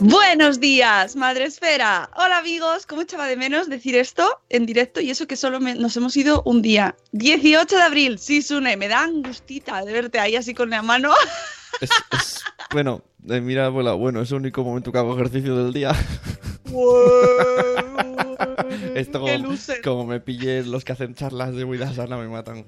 Buenos días, Madre Esfera. Hola amigos, ¿cómo echaba de menos decir esto en directo y eso que solo me- nos hemos ido un día? 18 de abril, sí, Sune, me da angustita de verte ahí así con la mano. Es, es- bueno, eh, mira, abuela, bueno, es el único momento que hago ejercicio del día. Esto ¡Qué como, como me pille los que hacen charlas de vida sana me matan.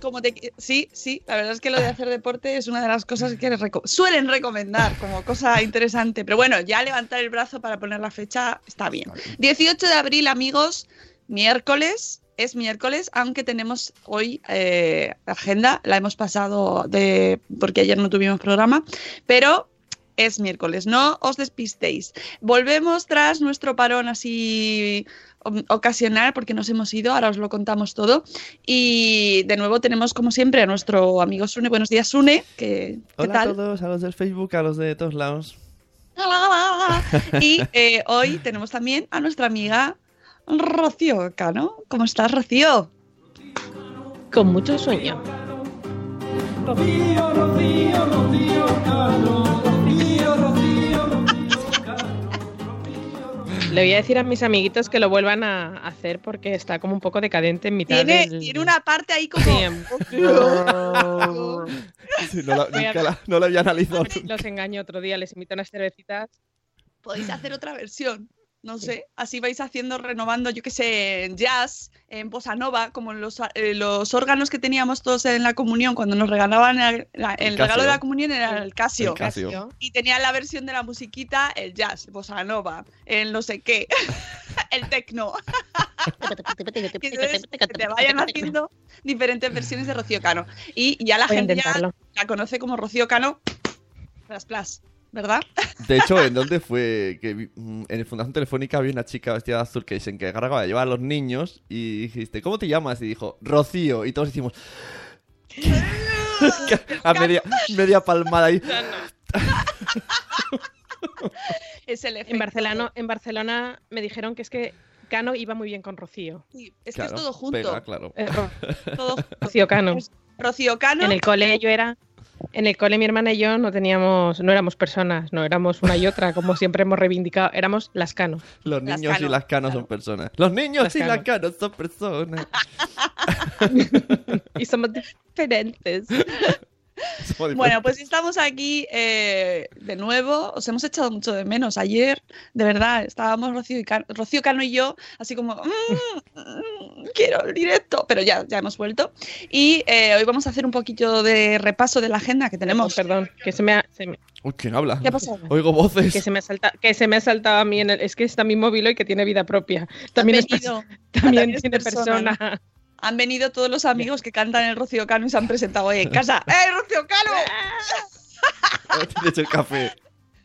Como te- sí, sí, la verdad es que lo de hacer deporte es una de las cosas que reco- suelen recomendar como cosa interesante. Pero bueno, ya levantar el brazo para poner la fecha está bien. 18 de abril, amigos, miércoles. Es miércoles, aunque tenemos hoy eh, agenda, la hemos pasado de porque ayer no tuvimos programa, pero es miércoles, no os despistéis. Volvemos tras nuestro parón así o- ocasional porque nos hemos ido, ahora os lo contamos todo. Y de nuevo tenemos como siempre a nuestro amigo Sune. Buenos días, Sune. ¿Qué, qué Hola tal? a todos, a los del Facebook, a los de todos lados. Y eh, hoy tenemos también a nuestra amiga Rocío Cano. ¿Cómo estás, Rocío? Con mucho sueño. Le voy a decir a mis amiguitos que lo vuelvan a hacer porque está como un poco decadente en mitad Tiene, del... tiene una parte ahí como... Sí, no, la, nunca no la había analizado. Los engaño otro día, les invito a unas cervecitas. Podéis hacer otra versión. No sé, así vais haciendo, renovando, yo qué sé, en jazz, en bossa nova, como los, eh, los órganos que teníamos todos en la comunión cuando nos regalaban el, la- el El regalo de la comunión era el Casio. El Casio. Y tenía la versión de la musiquita, el jazz, bossa nova, el no sé qué, el entonces que te vayan haciendo diferentes versiones de Rocío Cano. Y ya la Voy gente ya la conoce como Rocío Cano, plas, plas, ¿verdad? De hecho, ¿en dónde fue? Que mm, en el Fundación Telefónica había una chica vestida de azul que se encargaba de llevar a los niños y dijiste, ¿cómo te llamas? Y dijo, Rocío. Y todos hicimos... a media, media palmada ahí. Es el efecto. En Barcelona, en Barcelona me dijeron que es que Cano iba muy bien con Rocío. Sí, es Claro, que es todo junto. pega, claro. Eh, Rocío Cano. Rocío Cano. En el cole yo era... En el cole mi hermana y yo no teníamos, no éramos personas, no éramos una y otra, como siempre hemos reivindicado, éramos las Cano. Los Las niños Cano, y las canos son personas. Los niños Las y las Cano. canos son personas. Y somos diferentes. Bueno, pues estamos aquí eh, de nuevo. Os hemos echado mucho de menos. Ayer, de verdad, estábamos Rocío, y Cano, Rocío Cano y yo, así como, "Mm, mm, quiero el directo, pero ya, ya hemos vuelto. Y eh, hoy vamos a hacer un poquito de repaso de la agenda que tenemos. Perdón, que se me ha, se me- Uy, ¿quién habla? ¿Qué ha pasado? Oigo voces. que se me ha saltado, que se me ha saltado a mí en el, es que está mi móvil hoy que tiene vida propia. También, es también también es tiene persona, persona. Han venido todos los amigos que cantan el Rocío Cano y se han presentado hoy en casa. ¡Eh, Rocío Cano! Tienes el café.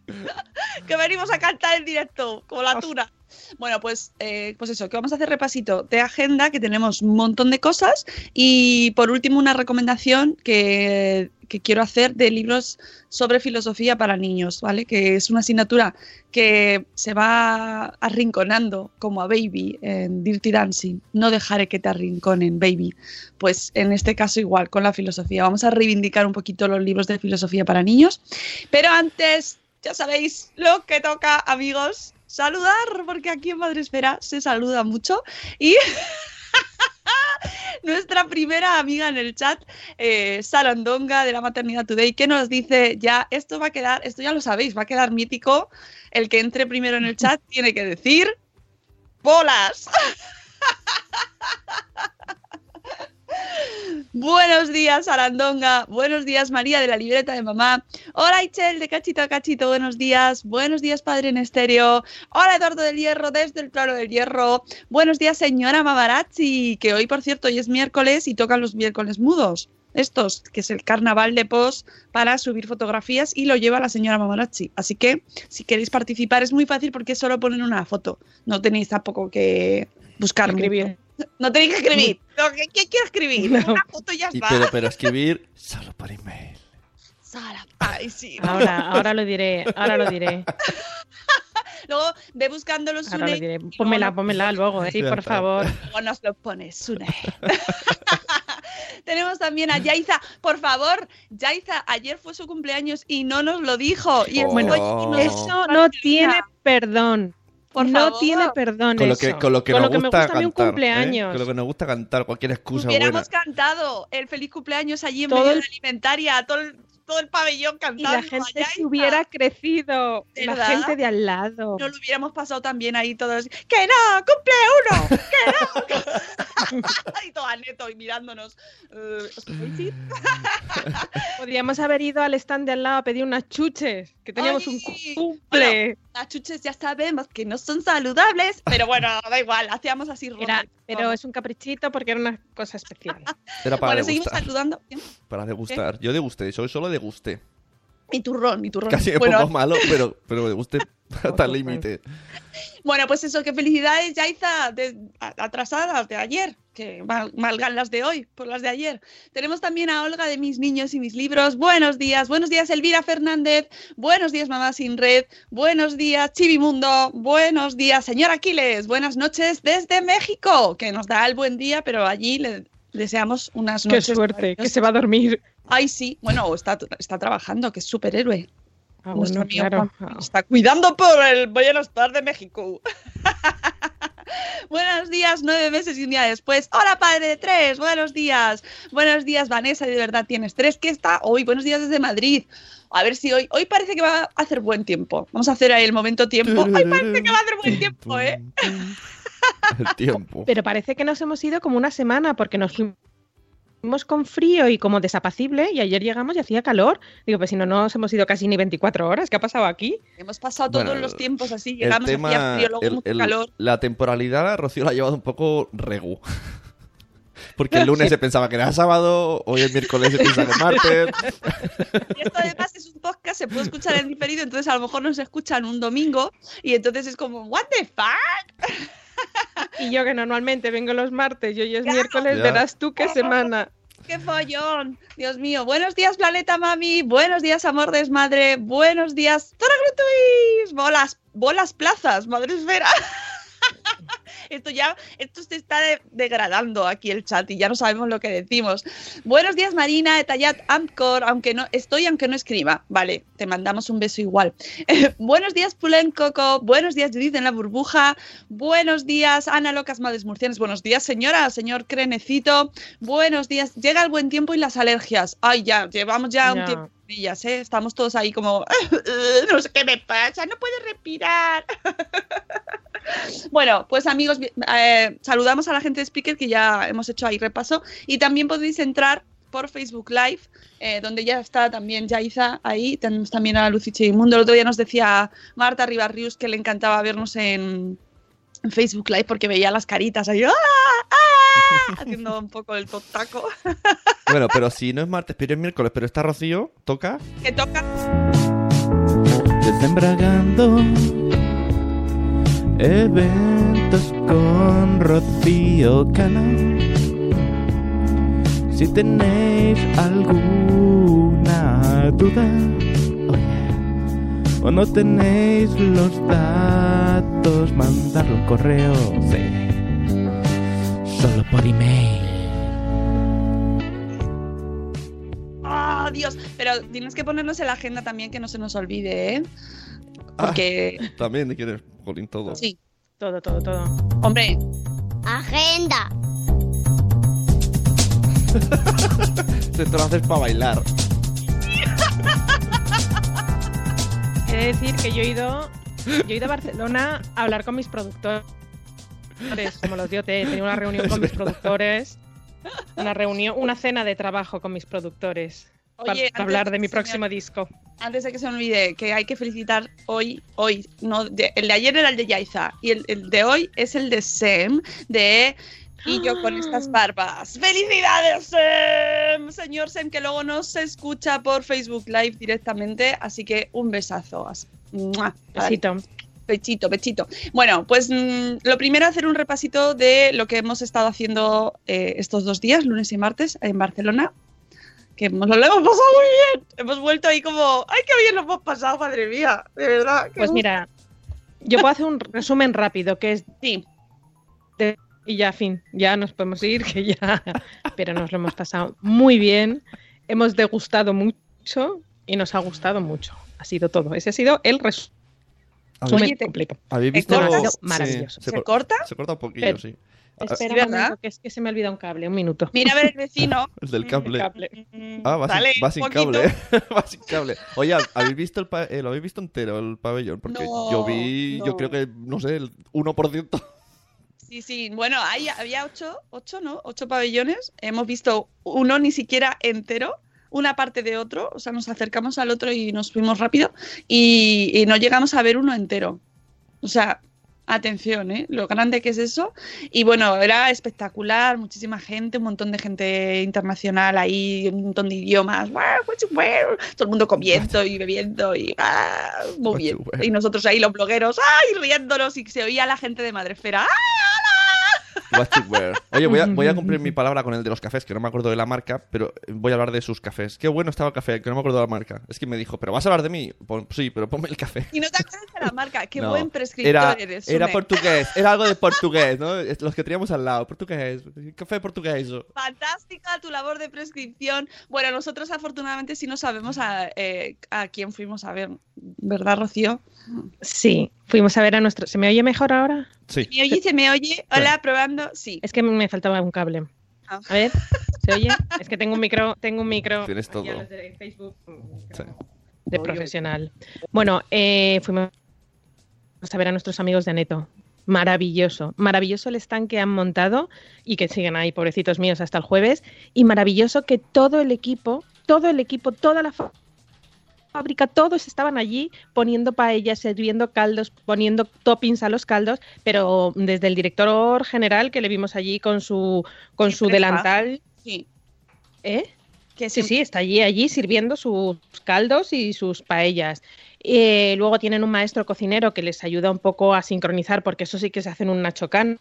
que venimos a cantar en directo, como la tuna. Bueno, pues, eh, pues eso, que vamos a hacer repasito de agenda, que tenemos un montón de cosas. Y por último, una recomendación que, que quiero hacer de libros sobre filosofía para niños, ¿vale? Que es una asignatura que se va arrinconando como a Baby en Dirty Dancing. No dejaré que te arrinconen, Baby. Pues en este caso igual, con la filosofía. Vamos a reivindicar un poquito los libros de filosofía para niños. Pero antes, ya sabéis lo que toca, amigos. Saludar, porque aquí en Madresfera se saluda mucho. Y nuestra primera amiga en el chat, eh, Sarandonga de la Maternidad Today, que nos dice ya, esto va a quedar, esto ya lo sabéis, va a quedar mítico. El que entre primero en el chat tiene que decir bolas. Buenos días, Arandonga. Buenos días, María de la libreta de mamá. Hola, Ichel de Cachito a Cachito. Buenos días. Buenos días, Padre en Estéreo. Hola, Eduardo del Hierro desde el Claro del Hierro. Buenos días, señora Mamarazzi, que hoy, por cierto, hoy es miércoles y tocan los miércoles mudos. Estos, que es el carnaval de post para subir fotografías y lo lleva la señora Mamarazzi. Así que, si queréis participar, es muy fácil porque solo poner una foto. No tenéis tampoco que buscar Escribir. No tenéis que escribir. No, ¿qué, qué quiero escribir? Una foto y ya Y está. pero, pero escribir solo por email. Sara, Ay, sí. Ahora, ahora lo diré, ahora lo diré. Luego ve buscándolo Ahora lo diré. Pónmela, luego, eh. sí, por favor. Luego nos lo pones, Sune. Tenemos también a Yaiza. Por favor, Yaiza, ayer fue su cumpleaños y no nos lo dijo. Y Oh. Bueno, Eso no tiene perdón. Por no favor. tiene perdón Con lo eso. que, con lo que Con nos lo que me gusta, gusta a mí un cantar. ¿eh? cumpleaños. Con lo que nos gusta cantar, cualquier excusa buena. Hubiéramos cantado el feliz cumpleaños allí en Todo medio de el- la alimentaria, todo el, todo el pabellón Y cantando. la a gente se hubiera crecido. La ¿Verdad? gente de al lado. No lo hubiéramos pasado también ahí todos. ¡Que no! ¡Cumple uno! ¡Que no! y todo neto y mirándonos. Eh. Podríamos haber ido al stand de al lado a pedir unas chuches, que teníamos un Ay, cumple. Bueno, chuches ya sabemos que no son saludables, pero bueno, da igual, hacíamos así Era- pero es un caprichito porque era una cosa especial. Era para Bueno, seguimos degustar. saludando. Para degustar. Yo degusté, soy solo degusté. Mi turrón, mi turrón. Casi un bueno, poco malo, pero, pero degusté hasta el límite. bueno, pues eso, que felicidades, Yaiza, de, a- atrasadas de ayer, que mal- malgan las de hoy por las de ayer. Tenemos también a Olga de Mis Niños y Mis Libros. Buenos días, buenos días, Elvira Fernández. Buenos días, Mamá Sin Red. Buenos días, Chivimundo. Buenos días, señor Aquiles. Buenas noches desde México, que nos da el buen día, pero allí le deseamos unas Qué noches. suerte, que se va a dormir. Ay, sí. Bueno, está, está trabajando, que es superhéroe. Ah, Nuestro bueno, amigo claro. Está cuidando por el bienestar de México. Buenos días, nueve meses y un día después. Hola, padre de tres. Buenos días. Buenos días, Vanessa. De verdad tienes tres. ¿Qué está hoy? Buenos días desde Madrid. A ver si hoy. Hoy parece que va a hacer buen tiempo. Vamos a hacer ahí el momento tiempo. Ay, parece que va a hacer buen tiempo, ¿eh? El tiempo. Pero parece que nos hemos ido como una semana porque nos fuimos con frío y como desapacible y ayer llegamos y hacía calor. Digo, pues si no nos hemos ido casi ni 24 horas. ¿Qué ha pasado aquí? Hemos pasado todos Bueno, los tiempos así. El Llegamos, hacía tema, frío, luego el- mucho el- calor. la temporalidad, Rocío la ha llevado un poco regu. Porque el lunes se pensaba que era sábado, hoy es miércoles se piensa que es martes. Y esto además es un podcast, se puede escuchar en diferido, entonces a lo mejor nos escuchan un domingo y entonces es como, ¿What the fuck? Y yo que normalmente vengo los martes y hoy es Claro. miércoles, Ya. verás tú qué semana. ¡Qué follón! Dios mío. Buenos días, Planeta Mami. Buenos días, Amor Desmadre. Buenos días, Grutuis. Bolas, bolas plazas, madre esfera. Esto ya, esto se está de- degradando aquí el chat y ya no sabemos lo que decimos. Buenos días, Marina, Etallat, Amcor, aunque no estoy, aunque no escriba. Vale, te mandamos un beso igual. buenos días, Pulen Coco. Buenos días, Judith en la burbuja. Buenos días, Ana Locas Madres Murcianas. Buenos días, señora, señor Crenecito. Buenos días. Llega el buen tiempo y las alergias. Ay, ya, llevamos ya, un tiempo Estamos todos ahí como, no sé qué me pasa, no puedo respirar. Bueno, pues amigos, eh, saludamos a la gente de Speaker que ya hemos hecho ahí repaso y también podéis entrar por Facebook Live, eh, donde ya está también Yaiza ahí, tenemos también a Luciche Mundo. El otro día nos decía Marta Ribarrius que le encantaba vernos en, en Facebook Live porque veía las caritas ahí, ¡ah! ¡ah! haciendo un poco el totaco. Bueno, pero si no es martes, pero es miércoles, pero está Rocío, toca. que toca Desembragando Eventos con Rocío Cano. Si tenéis alguna duda oh yeah, o no tenéis los datos, mandarlo un correo, sí. Solo por email. ¡Ah, Dios! Pero tienes que ponernos en la agenda también que no se nos olvide, ¿eh? Porque. También quieres, Jolín, todo. Sí. Todo, todo, todo. Hombre. Agenda. Te lo haces para bailar. He de decir que yo he ido, yo he ido a Barcelona a hablar con mis productores, como los dio He tenido una reunión con mis productores, una reunión, una cena de trabajo con mis productores para Oye, hablar de de mi me próximo disco. Antes de que se me olvide, que hay que felicitar hoy, hoy, no, de- el de ayer era el de Yaiza y el, el de hoy es el de Sem, de Y yo con estas barbas. ¡Felicidades, Sem! Señor Sem, que luego nos escucha por Facebook Live directamente, así que un besazo. Besito. Pechito, pechito. Bueno, pues mm, lo primero hacer un repasito de lo que hemos estado haciendo eh, estos dos días, lunes y martes, en Barcelona. Que nos lo hemos pasado muy bien. Hemos vuelto ahí como, ¡ay, qué bien lo hemos pasado, madre mía! De verdad. Pues gusto. mira, yo puedo hacer un resumen rápido, que es... Sí. de- y ya, fin, ya nos podemos ir, que ya... Pero nos lo hemos pasado muy bien, hemos degustado mucho y nos ha gustado mucho. Ha sido todo. Ese ha sido el resumen Oye, te- completo. ¿Habéis ¿Te visto? cortas? Sí, Maravilloso. ¿Se cor- corta? Se corta un poquillo, Pero- sí. Espera un ¿verdad? momento, que es que se me olvida un cable, un minuto. Mira a ver el vecino. El del cable. cable. Ah, va, Dale, sin, va cable. va sin cable. Oye, ¿habéis visto el pa- eh, ¿lo habéis visto entero el pabellón? Porque No, yo vi, yo creo que, no sé, el 1%. Sí, sí. Bueno, hay, había ocho, ocho, ¿no? Ocho pabellones. Hemos visto uno ni siquiera entero, una parte de otro. O sea, nos acercamos al otro y nos fuimos rápido. Y, y no llegamos a ver uno entero. O sea, atención, ¿eh? Lo grande que es eso. Y bueno, era espectacular. Muchísima gente, un montón de gente internacional ahí, un montón de idiomas. Todo el mundo comiendo y bebiendo y ah, muy bien. Y nosotros ahí, los blogueros, ¡ay! riéndonos y se oía la gente de Madrefera. ¡ay! What to wear. Oye, voy a, voy a cumplir mi palabra con el de los cafés, que no me acuerdo de la marca, pero voy a hablar de sus cafés. Qué bueno estaba el café, que no me acuerdo de la marca. Es que me dijo, ¿pero vas a hablar de mí? Pon- sí, pero ponme el café. Y no te acuerdas de la marca. Qué No. buen prescriptor era, eres. Era portugués, era algo de portugués, ¿no? Los que teníamos al lado, portugués, café portugués. Fantástica tu labor de prescripción. Bueno, nosotros afortunadamente sí no sabemos a, eh, a quién fuimos a ver, ¿verdad, Rocío? Sí, fuimos a ver a nuestro... ¿Se me oye mejor ahora? Sí. ¿Me oye? ¿Se me oye? Hola, probando. Sí. Es que me faltaba un cable. Ah. A ver, ¿se oye? Es que tengo un micro, tengo un micro Tienes todo. los de Facebook Sí. de profesional. Bueno, eh, fuimos a ver a nuestros amigos de Aneto. Maravilloso, maravilloso el stand que han montado y que siguen ahí, pobrecitos míos, hasta el jueves. Y maravilloso que todo el equipo, todo el equipo, toda la fábrica, todos estaban allí poniendo paellas, sirviendo caldos, poniendo toppings a los caldos, pero desde el director general que le vimos allí con su, con su delantal. Sí. ¿Eh? Que Sí, sí, está allí, allí sirviendo sus caldos y sus paellas. Eh, luego tienen un maestro cocinero que les ayuda un poco a sincronizar, porque eso sí que se hacen un nachocán.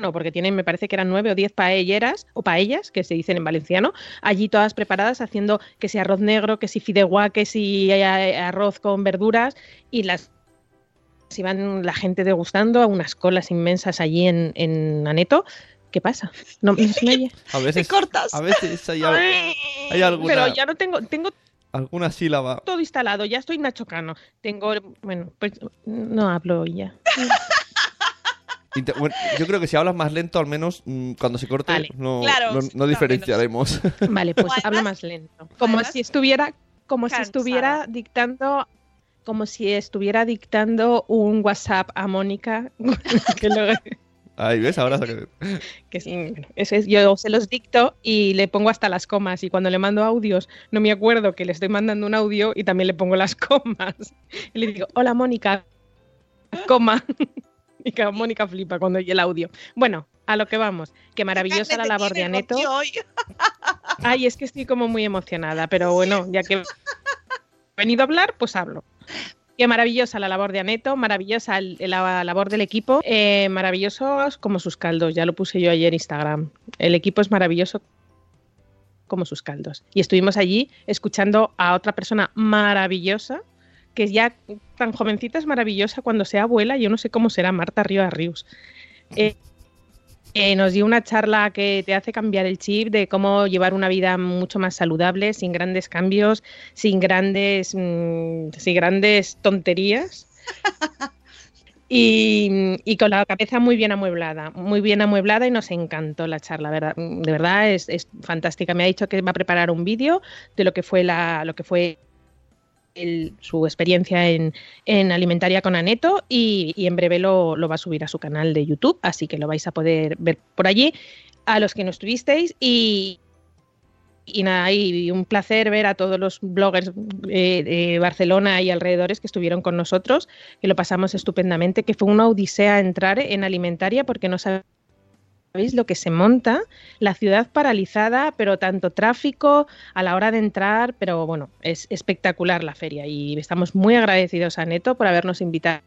No, porque tienen, me parece que eran nueve o diez paelleras o paellas, que se dicen en valenciano, allí todas preparadas, haciendo que si arroz negro, que si fideuá, que si eh, arroz con verduras, y las iban la gente degustando a unas colas inmensas allí en, en Aneto. ¿Qué pasa? ¿No, me oye? A veces, cortas. a veces hay, al- hay alguna, Pero ya no tengo, tengo alguna sílaba. todo instalado, ya estoy nachocano. Tengo, bueno, pues no hablo ya. Bueno, yo creo que si hablas más lento, al menos mm, cuando se corte, Vale. no, Claro, no, sí, no no, diferenciaremos. Vale, pues además- hablo más lento. Como además- si estuviera, como si estuviera dictando, como si estuviera dictando un WhatsApp a Mónica. que lo- Ahí ves, ahora que sí, bueno, eso es, yo se los dicto y le pongo hasta las comas y cuando le mando audios no me acuerdo que le estoy mandando un audio y también le pongo las comas. Y le digo, hola Mónica, coma. Que Mónica flipa cuando oye el audio. Bueno, a lo que vamos, que maravillosa la labor de Aneto. Ay, es que estoy como muy emocionada, pero bueno, ya que he venido a hablar, pues hablo. Que maravillosa la labor de Aneto, maravillosa el- la labor del equipo, eh, maravillosos como sus caldos, ya lo puse yo ayer en Instagram. El equipo es maravilloso como sus caldos. Y estuvimos allí escuchando a otra persona maravillosa, que ya tan jovencita es maravillosa cuando sea abuela, yo no sé cómo será Marta Rivas Rius. Eh, eh, nos dio una charla que te hace cambiar el chip de cómo llevar una vida mucho más saludable, sin grandes cambios, sin grandes, mm, sin grandes tonterías. Y, y con la cabeza muy bien amueblada, muy bien amueblada y nos encantó la charla, ¿verdad? de verdad es, es fantástica. Me ha dicho que va a preparar un vídeo de lo que fue la, lo que fue el- su experiencia en, en alimentaria con Aneto y, en breve lo, lo va a subir a su canal de YouTube, así que lo vais a poder ver por allí. A los que no estuvisteis y, y nada, y un placer ver a todos los bloggers eh, de Barcelona y alrededores que estuvieron con nosotros, que lo pasamos estupendamente, que fue una odisea entrar en alimentaria porque no sabéis lo que se monta, la ciudad paralizada, pero tanto tráfico a la hora de entrar, pero bueno, es espectacular la feria y estamos muy agradecidos a Neto por habernos invitado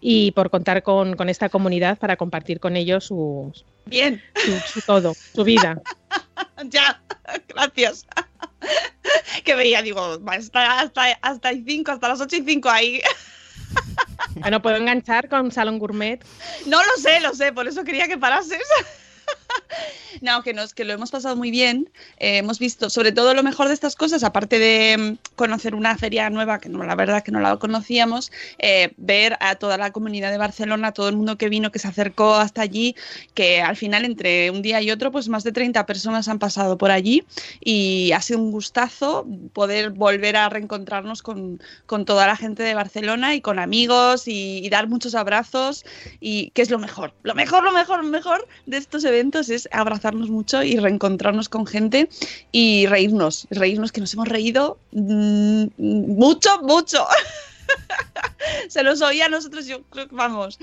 y por contar con, con esta comunidad para compartir con ellos su, Bien, su, su todo, su vida. ya, gracias. que veía, digo, hasta, hasta 5, hasta las 8 y 5 ahí. Bueno, puedo enganchar con Salón Gourmet. No lo sé, lo sé, por eso quería que parases. No, que, nos, que lo hemos pasado muy bien. Eh, hemos visto, sobre todo lo mejor de estas cosas, aparte de mm, conocer una feria nueva, que no, la verdad que no la conocíamos, eh, ver a toda la comunidad de Barcelona, todo el mundo que vino, que se acercó hasta allí, que al final entre un día y otro, pues más de 30 personas han pasado por allí y ha sido un gustazo poder volver a reencontrarnos con, con toda la gente de Barcelona y con amigos y, y dar muchos abrazos y que es lo mejor, lo mejor, lo mejor, lo mejor de estos eventos es abrazarnos mucho y reencontrarnos con gente y reírnos, reírnos que nos hemos reído mm, mucho, mucho. Se nos oía a nosotros, yo creo que vamos,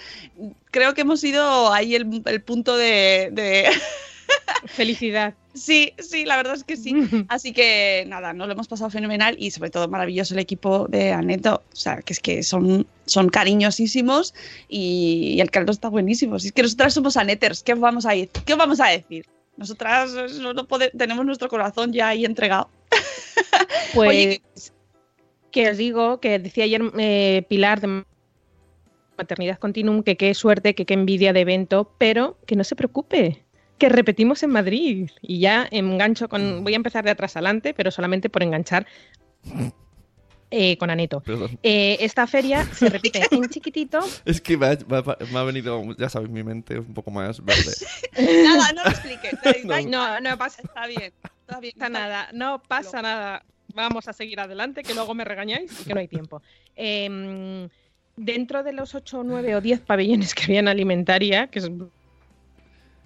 creo que hemos sido ahí el, el punto de... Felicidad. Sí, sí, la verdad es que sí. Así que nada, nos lo hemos pasado fenomenal y sobre todo maravilloso el equipo de Aneto. O sea, que es que son, son cariñosísimos y, y el caldo está buenísimo. Si es que nosotras somos Aneters, ¿qué os vamos a, ir? ¿Qué os vamos a decir? Nosotras no, no pode- tenemos nuestro corazón ya ahí entregado. Pues Oye, que os digo que decía ayer eh, Pilar de Maternidad Continuum que qué suerte, que qué envidia de evento, pero que no se preocupe, que repetimos en Madrid y ya engancho con, voy a empezar de atrás adelante, pero solamente por enganchar eh, con Aneto. Perdón. Eh, esta feria se repite en chiquitito. Es que me ha, me venido, ya sabes, mi mente un poco más verde. nada, no lo expliques. No, no pasa Está bien. Está bien. nada, no pasa nada. Vamos a seguir adelante, que luego me regañáis y que no hay tiempo. Em, dentro de los 8, 9 o 10 pabellones que había en alimentaria, que es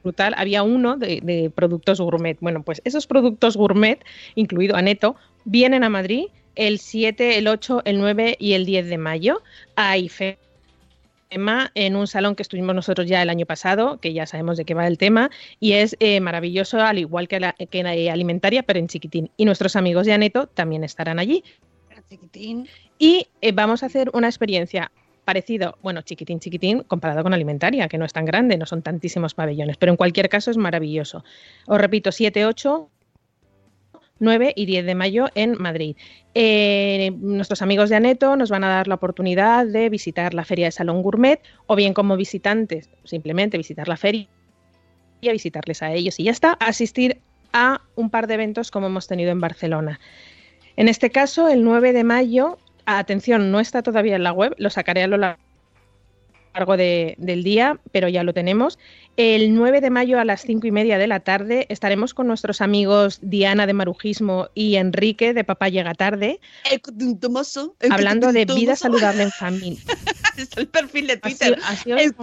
brutal, había uno de, de productos gourmet. Bueno, pues esos productos gourmet, incluido Aneto, vienen a Madrid el 7, el 8, el 9 y el 10 de mayo a IFE en un salón que estuvimos nosotros ya el año pasado, que ya sabemos de qué va el tema, y es eh, maravilloso, al igual que la, que la alimentaria, pero en chiquitín. Y nuestros amigos de Aneto también estarán allí. Chiquitín. Y eh, vamos a hacer una experiencia parecido, bueno, chiquitín, chiquitín, comparado con alimentaria, que no es tan grande, no son tantísimos pabellones, pero en cualquier caso es maravilloso. Os repito, 7, 8, 9 y 10 de mayo en Madrid. Eh, nuestros amigos de Aneto nos van a dar la oportunidad de visitar la feria de Salón Gourmet o bien como visitantes, simplemente visitar la feria y a visitarles a ellos y ya está, asistir a un par de eventos como hemos tenido en Barcelona. En este caso, el 9 de mayo, atención, no está todavía en la web, lo sacaré a lo largo de- del día, pero ya lo tenemos. El 9 de mayo a las 5 y media de la tarde estaremos con nuestros amigos Diana de Marujismo y Enrique de Papá Llega Tarde, El cutuntumoso, el hablando de vida saludable en familia. Es el perfil de Twitter. así el. Es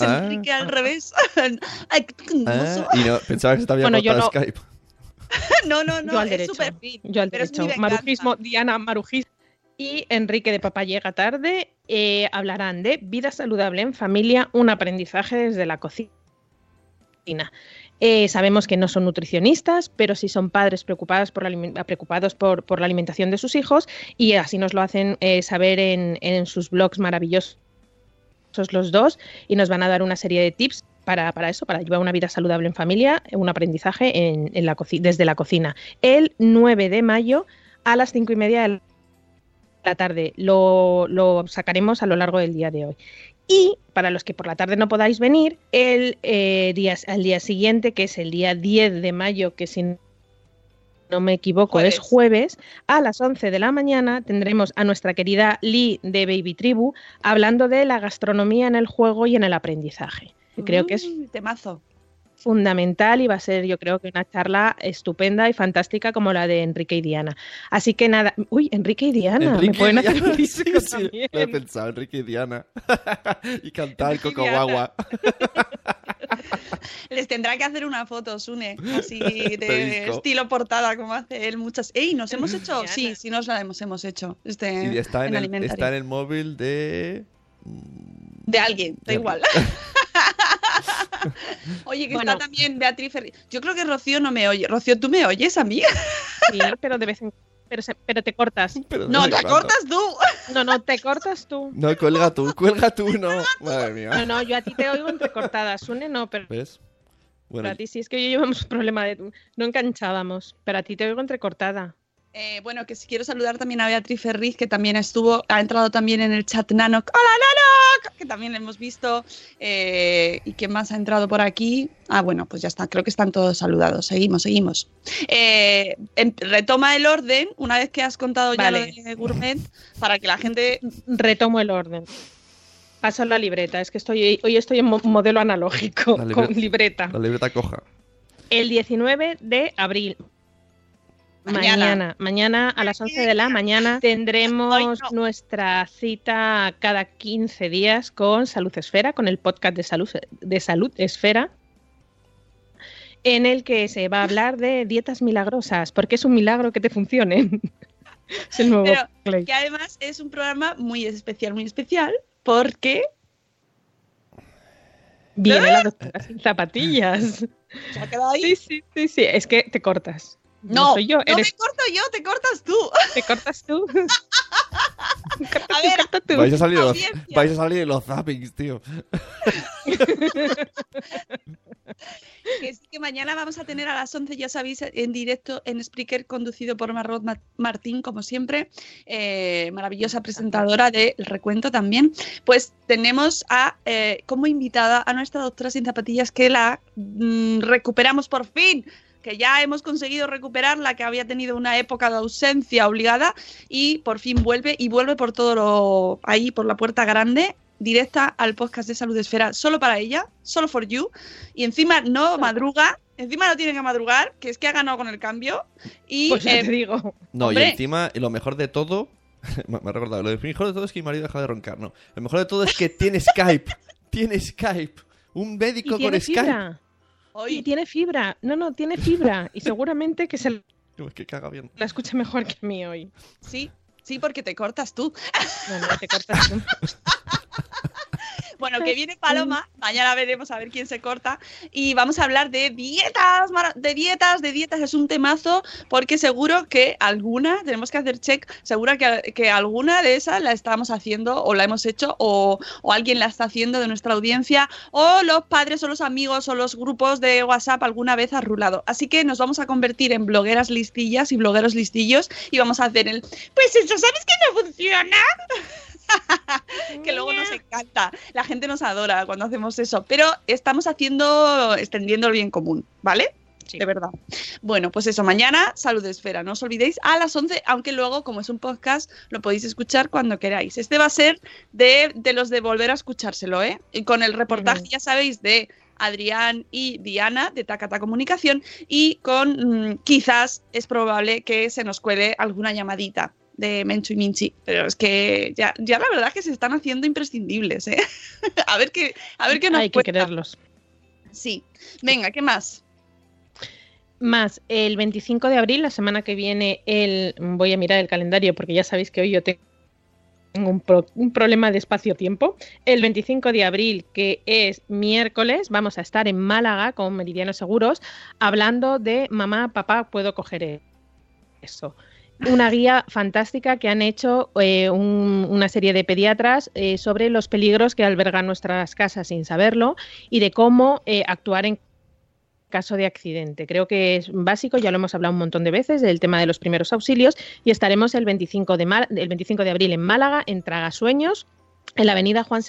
Ah. Enrique al revés. Ah, y no, pensaba que se había Bueno, yo no- Skype. No, no, no. yo al es derecho. su perfil. Yo al pero derecho. Marujismo, Diana Marujismo y Enrique de Papá Llega Tarde eh, hablarán de vida saludable en familia, un aprendizaje desde la cocina Eh, sabemos que no son nutricionistas, pero sí son padres preocupados por la, preocupados por, la alimentación de sus hijos y así nos lo hacen eh, saber en, sus blogs maravillosos los dos y nos van a dar una serie de tips para, eso, para llevar una vida saludable en familia, un aprendizaje en, desde la cocina. El 9 de mayo a las 5 y media de la tarde. Lo, lo sacaremos a lo largo del día de hoy. Y para los que por la tarde no podáis venir, el, eh, día, al día siguiente, que es el día 10 de mayo, que si no me equivoco es jueves, a las 11 de la mañana tendremos a nuestra querida Lee de Baby Tribu hablando de la gastronomía en el juego y en el aprendizaje. Creo que es Mm, Temazo. Fundamental y va a ser yo creo que una charla estupenda y fantástica como la de Enrique y Diana. Así que nada, uy, Enrique y Diana, Enrique me pueden hacer Diana, un sí, disco sí, también. Lo he pensado, Enrique y Diana. y cantar Enrique Coco. Guagua. Les tendrá que hacer una foto, Sune, así De estilo portada, como hace él muchas. ¡Ey! ¿Nos hemos hecho? Sí, sí, nos la hemos, hemos hecho. Este, Sí, está, en el, está en el móvil de... De alguien, da De- igual. Oye, que Bueno. está también Beatriz Ferri. Yo creo que Rocío no me oye. Rocío, ¿tú me oyes a mí? Sí, pero de vez en pero, se- pero te cortas. No, te cortas tú. No, no, te cortas tú. No, cuelga tú, cuelga tú, no. Madre mía. No, no, yo a ti te oigo entrecortada. Sune no, pero ¿Ves? Bueno, pero a ti sí es que yo llevamos un problema de no enganchábamos, pero a ti te oigo entrecortada. Eh, bueno, que si quiero saludar también a Beatriz Ferriz, que también estuvo, ha entrado también en el chat Nanok. ¡Hola, Nanok! Que también le hemos visto. Eh, ¿Y quién más ha entrado por aquí? Ah, bueno, pues ya está. Creo que están todos saludados. Seguimos, seguimos. Eh, retoma el orden una vez que has contado ya Vale. lo de Gourmet, para que la gente. Retomo el orden. Paso la libreta, es que estoy hoy estoy en mo- modelo analógico con libre- libreta. la libreta coja. El 19 de abril. Mañana. Mañana, mañana a las 11 de la mañana tendremos nuestra cita cada 15 días con Salud Esfera, con el podcast de Salud, de Salud Esfera, en el que se va a hablar de dietas milagrosas, porque es un milagro que te funcionen. es el nuevo Pero que además es un programa muy especial, muy especial, porque. Viene la doctora sin zapatillas. ¿Se ha quedado ahí? Sí, sí, sí, sí, es que te cortas. No, soy yo, no eres me corto yo, te cortas tú. Te cortas tú. A ver, Vais a salir los, vais a salir en los zappings, tío. Que sí que mañana vamos a tener a las 11, ya sabéis, en directo en Spreaker, conducido por Marrot Ma- Martín, como siempre, eh, maravillosa presentadora del recuento también. Pues tenemos a eh, como invitada a nuestra doctora sin zapatillas que la mm, recuperamos por fin que ya hemos conseguido recuperarla, que había tenido una época de ausencia obligada y por fin vuelve y vuelve por todo lo ahí, por la puerta grande, directa al podcast de Salud Esfera, solo para ella, solo for you. Y encima no madruga, encima no tiene que madrugar, que es que ha ganado con el cambio. Y Pues ya eh, te digo. No, Hombre. y encima, y lo mejor de todo, me ha recordado, lo mejor de todo es que mi marido deja de roncar, no. Lo mejor de todo es que tiene Skype, tiene Skype, un Y médico con tiene Skype. Fibra. Y tiene fibra. No, no, tiene fibra. Y seguramente que se Es que caga bien. la escucha mejor que a mí hoy. sí, sí, porque te cortas tú. No, no, te cortas tú. Bueno, que viene Paloma, mañana veremos a ver quién se corta y vamos a hablar de dietas, de dietas, de dietas, es un temazo porque seguro que alguna, tenemos que hacer check, seguro que, que alguna de esas la estamos haciendo o la hemos hecho o, o alguien la está haciendo de nuestra audiencia o los padres o los amigos o los grupos de WhatsApp alguna vez ha rulado. Así que nos vamos a convertir en blogueras listillas y blogueros listillos y vamos a hacer el, pues eso, ¿sabes que no funciona? que luego nos encanta. La gente nos adora cuando hacemos eso, pero estamos haciendo, extendiendo el bien común, ¿vale? De verdad. Bueno, pues eso, mañana Salud Esfera, no os olvidéis, a las 11, aunque luego, como es un podcast, lo podéis escuchar cuando queráis. Este va a ser de, de los de volver a escuchárselo, ¿eh? Y con el reportaje, ya sabéis, de Adrián y Diana de Takata Comunicación y con mm, quizás es probable que se nos cuele alguna llamadita de Menchu y Minchi, pero es que ya, ya la verdad que se están haciendo imprescindibles, ¿eh? a ver qué, a ver qué nos Hay que quererlos. Sí. Venga, ¿qué más? Más el 25 de abril, la semana que viene, el voy a mirar el calendario porque ya sabéis que hoy yo te- tengo un, pro- un problema de espacio-tiempo. El 25 de abril, que es miércoles, vamos a estar en Málaga con Meridianos Seguros hablando de mamá, papá, puedo coger eso. Una guía fantástica que han hecho eh, un- una serie de pediatras eh, sobre los peligros que albergan nuestras casas sin saberlo y de cómo eh, actuar en caso de accidente. Creo que es básico, ya lo hemos hablado un montón de veces, del tema de los primeros auxilios y estaremos el 25 de, el 25 de abril en Málaga, en Tragasueños, en la avenida Juan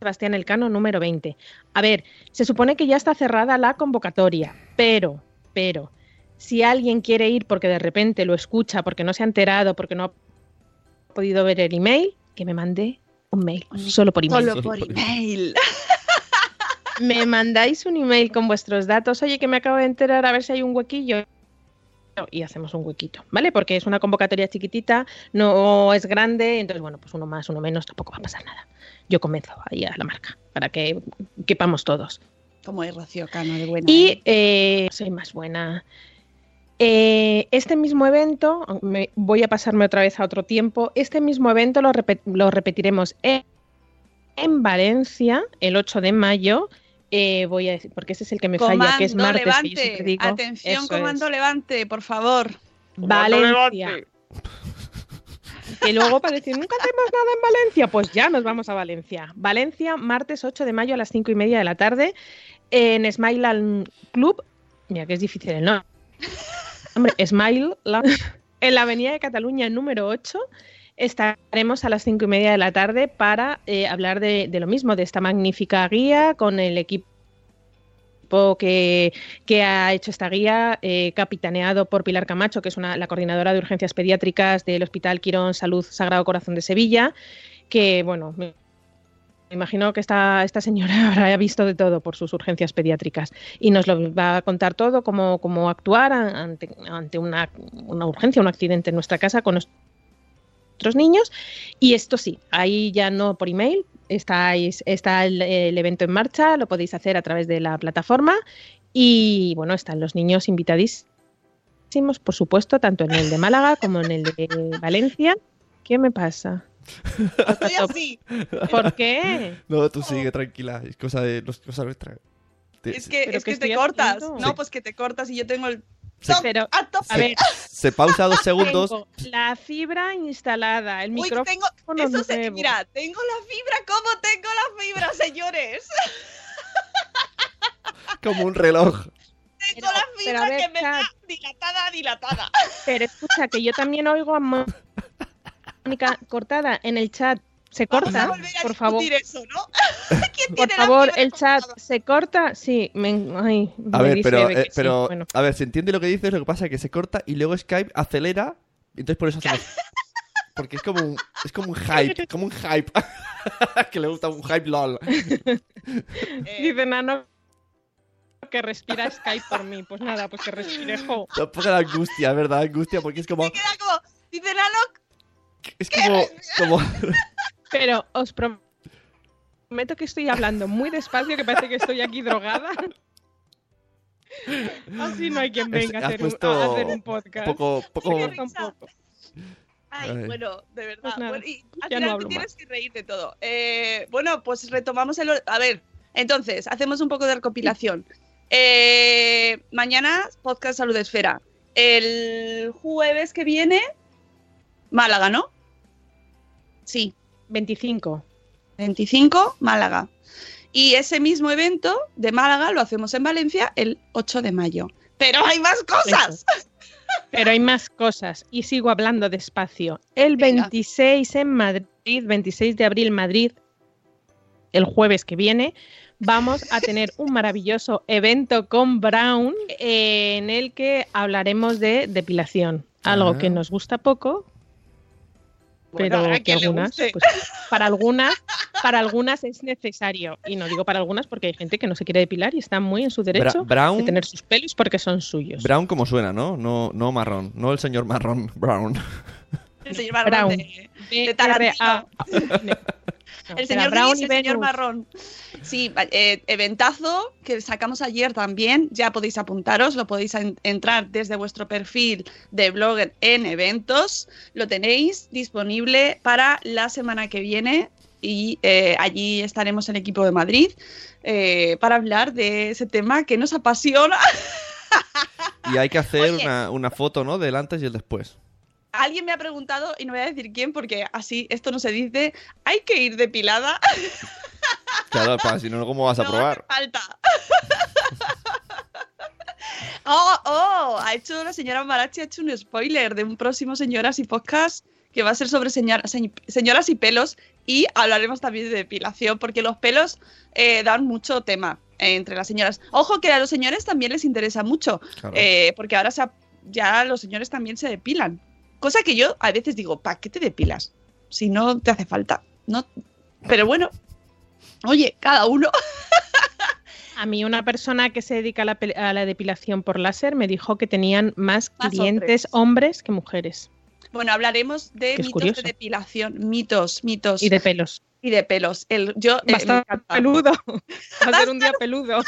Sebastián Elcano, número 20. A ver, se supone que ya está cerrada la convocatoria, pero, pero, si alguien quiere ir porque de repente lo escucha, porque no se ha enterado, porque no ha podido ver el email, que me mande un mail, solo por email. Solo por email. Me mandáis un email con vuestros datos. Oye, que me acabo de enterar a ver si hay un huequillo. Y hacemos un huequito, ¿vale? Porque es una convocatoria chiquitita, no es grande, entonces, bueno, pues uno más, uno menos, tampoco va a pasar nada. Yo convenzo ahí a la marca para que quepamos todos. Como es Rocío Cano de buena. Y eh, soy más buena. Eh, este mismo evento, me- voy a pasarme otra vez a otro tiempo, este mismo evento lo, repet- lo repetiremos en, en Valencia el 8 de mayo. Eh, voy a decir, porque ese es el que me falla, que es martes. que yo Levante. siempre digo. Atención, comando es. Levante, por favor. Valencia. Que luego para decir, nunca hacemos nada en Valencia, pues ya nos vamos a Valencia. Valencia, martes 8 de mayo a las 5 y media de la tarde, en Smile Land Club. Mira que es difícil el nombre. Smile en la Avenida de Cataluña número 8. Estaremos a las 5 y media de la tarde para eh, hablar de, lo mismo, de esta magnífica guía con el equipo que, ha hecho esta guía, eh, capitaneado por Pilar Camacho, que es una, la coordinadora de urgencias pediátricas del Hospital Quirón Salud Sagrado Corazón de Sevilla, que, bueno, imagino que esta, esta señora habrá visto de todo por sus urgencias pediátricas y nos lo va a contar todo, cómo, cómo actuar ante, ante una, una urgencia, un accidente en nuestra casa con nuestros niños. Y esto sí, ahí ya no por email, está el, el evento en marcha, lo podéis hacer a través de la plataforma y bueno, están los niños invitadísimos, por supuesto, tanto en el de Málaga como en el de Valencia. ¿Qué me pasa? Estoy así. ¿Por qué? No, tú sigue, tranquila. Es cosa de es cosa nuestra. Te- Es que, es que que te cortas. haciendo. No, pues que te cortas y yo tengo el. Pero, a ver, Se pausa dos segundos. tengo la fibra instalada, el Uy, micrófono tengo, eso se- mira, tengo la fibra, ¿cómo tengo la fibra, señores? Como un reloj. Tengo la pero fibra a ver, que me da Kat. dilatada, dilatada. Pero escucha, que yo también oigo a Mónica cortada en el chat. ¿Se Vamos corta? a volver a Por favor, discutir eso, ¿no? ¿Quién por tiene la favor, fibra el chat cortada? se corta. Sí, me, ay, A me ver, dice pero, que eh, sí, pero bueno. a ver, se entiende lo que dices, lo que pasa es que se corta y luego Skype acelera, y entonces por eso hacemos. Porque es como un, es como un hype, como un hype. que le gusta un hype lol. Dice Nano que respira Skype por mí. Pues nada, pues que respire jo. Un poco de angustia, ¿verdad? Angustia, porque es como. Queda como, dice Nano, Es como. como Pero os prometo que estoy hablando muy despacio, que parece que estoy aquí drogada. Así no hay quien venga a hacer, un, puesto a hacer un podcast. poco, poco. Ay, Ay. bueno, de verdad. Pues nada, Bueno, y al final no te tienes que reír de todo. Eh, bueno, pues retomamos el. A ver, entonces, hacemos un poco de recopilación. Eh, mañana, podcast Salud Esfera. El jueves que viene, Málaga, ¿no? Sí, 25. 25, Málaga. Y ese mismo evento de Málaga lo hacemos en Valencia el 8 de mayo. Pero hay más cosas. Pero hay más cosas y sigo hablando despacio. El Venga. 26 en Madrid, 26 de abril Madrid, el jueves que viene, vamos a tener un maravilloso evento con Brown eh, en el que hablaremos de depilación. Algo Ah. que nos gusta poco, pero que le algunas, pues, para algunas, para algunas es necesario. Y no digo para algunas porque hay gente que no se quiere depilar y está muy en su derecho Brown- de tener sus pelos porque son suyos. Brown como suena, ¿no? No, no marrón. No el señor marrón. Brown. El señor Barrón Brown. de- de Tarantino. B-R-A. el señor Brown gris, y el señor marrón. Sí, eh, eventazo que sacamos ayer también. Ya podéis apuntaros, lo podéis en- entrar desde vuestro perfil de blogger en eventos. Lo tenéis disponible para la semana que viene y eh, allí estaremos el equipo de Madrid eh, para hablar de ese tema que nos apasiona. Y hay que hacer una foto, ¿no? Del antes y el después. Alguien me ha preguntado, y no voy a decir quién porque así esto no se dice, ¿hay que ir depilada? Claro, si no, ¿cómo vas a probar? Falta. oh, oh, ha hecho la señora Marachi, ha hecho un spoiler de un próximo Señoras y Podcast que va a ser sobre señora- se- señoras y pelos y hablaremos también de depilación porque los pelos eh, dan mucho tema eh, entre las señoras. Ojo que a los señores también les interesa mucho Claro. eh, porque ahora se ha- ya los señores también se depilan. Cosa que yo a veces digo, ¿para qué te depilas? Si no te hace falta. No, pero bueno, oye, cada uno. A mí una persona que se dedica a la, a depilación por láser me dijo que tenían más Más clientes hombres que mujeres Bueno, hablaremos de mitos curioso. de depilación, mitos, mitos y de pelos. y de pelos. El, yo eh, Va a estar encanta. peludo. Va a ser un día peludo.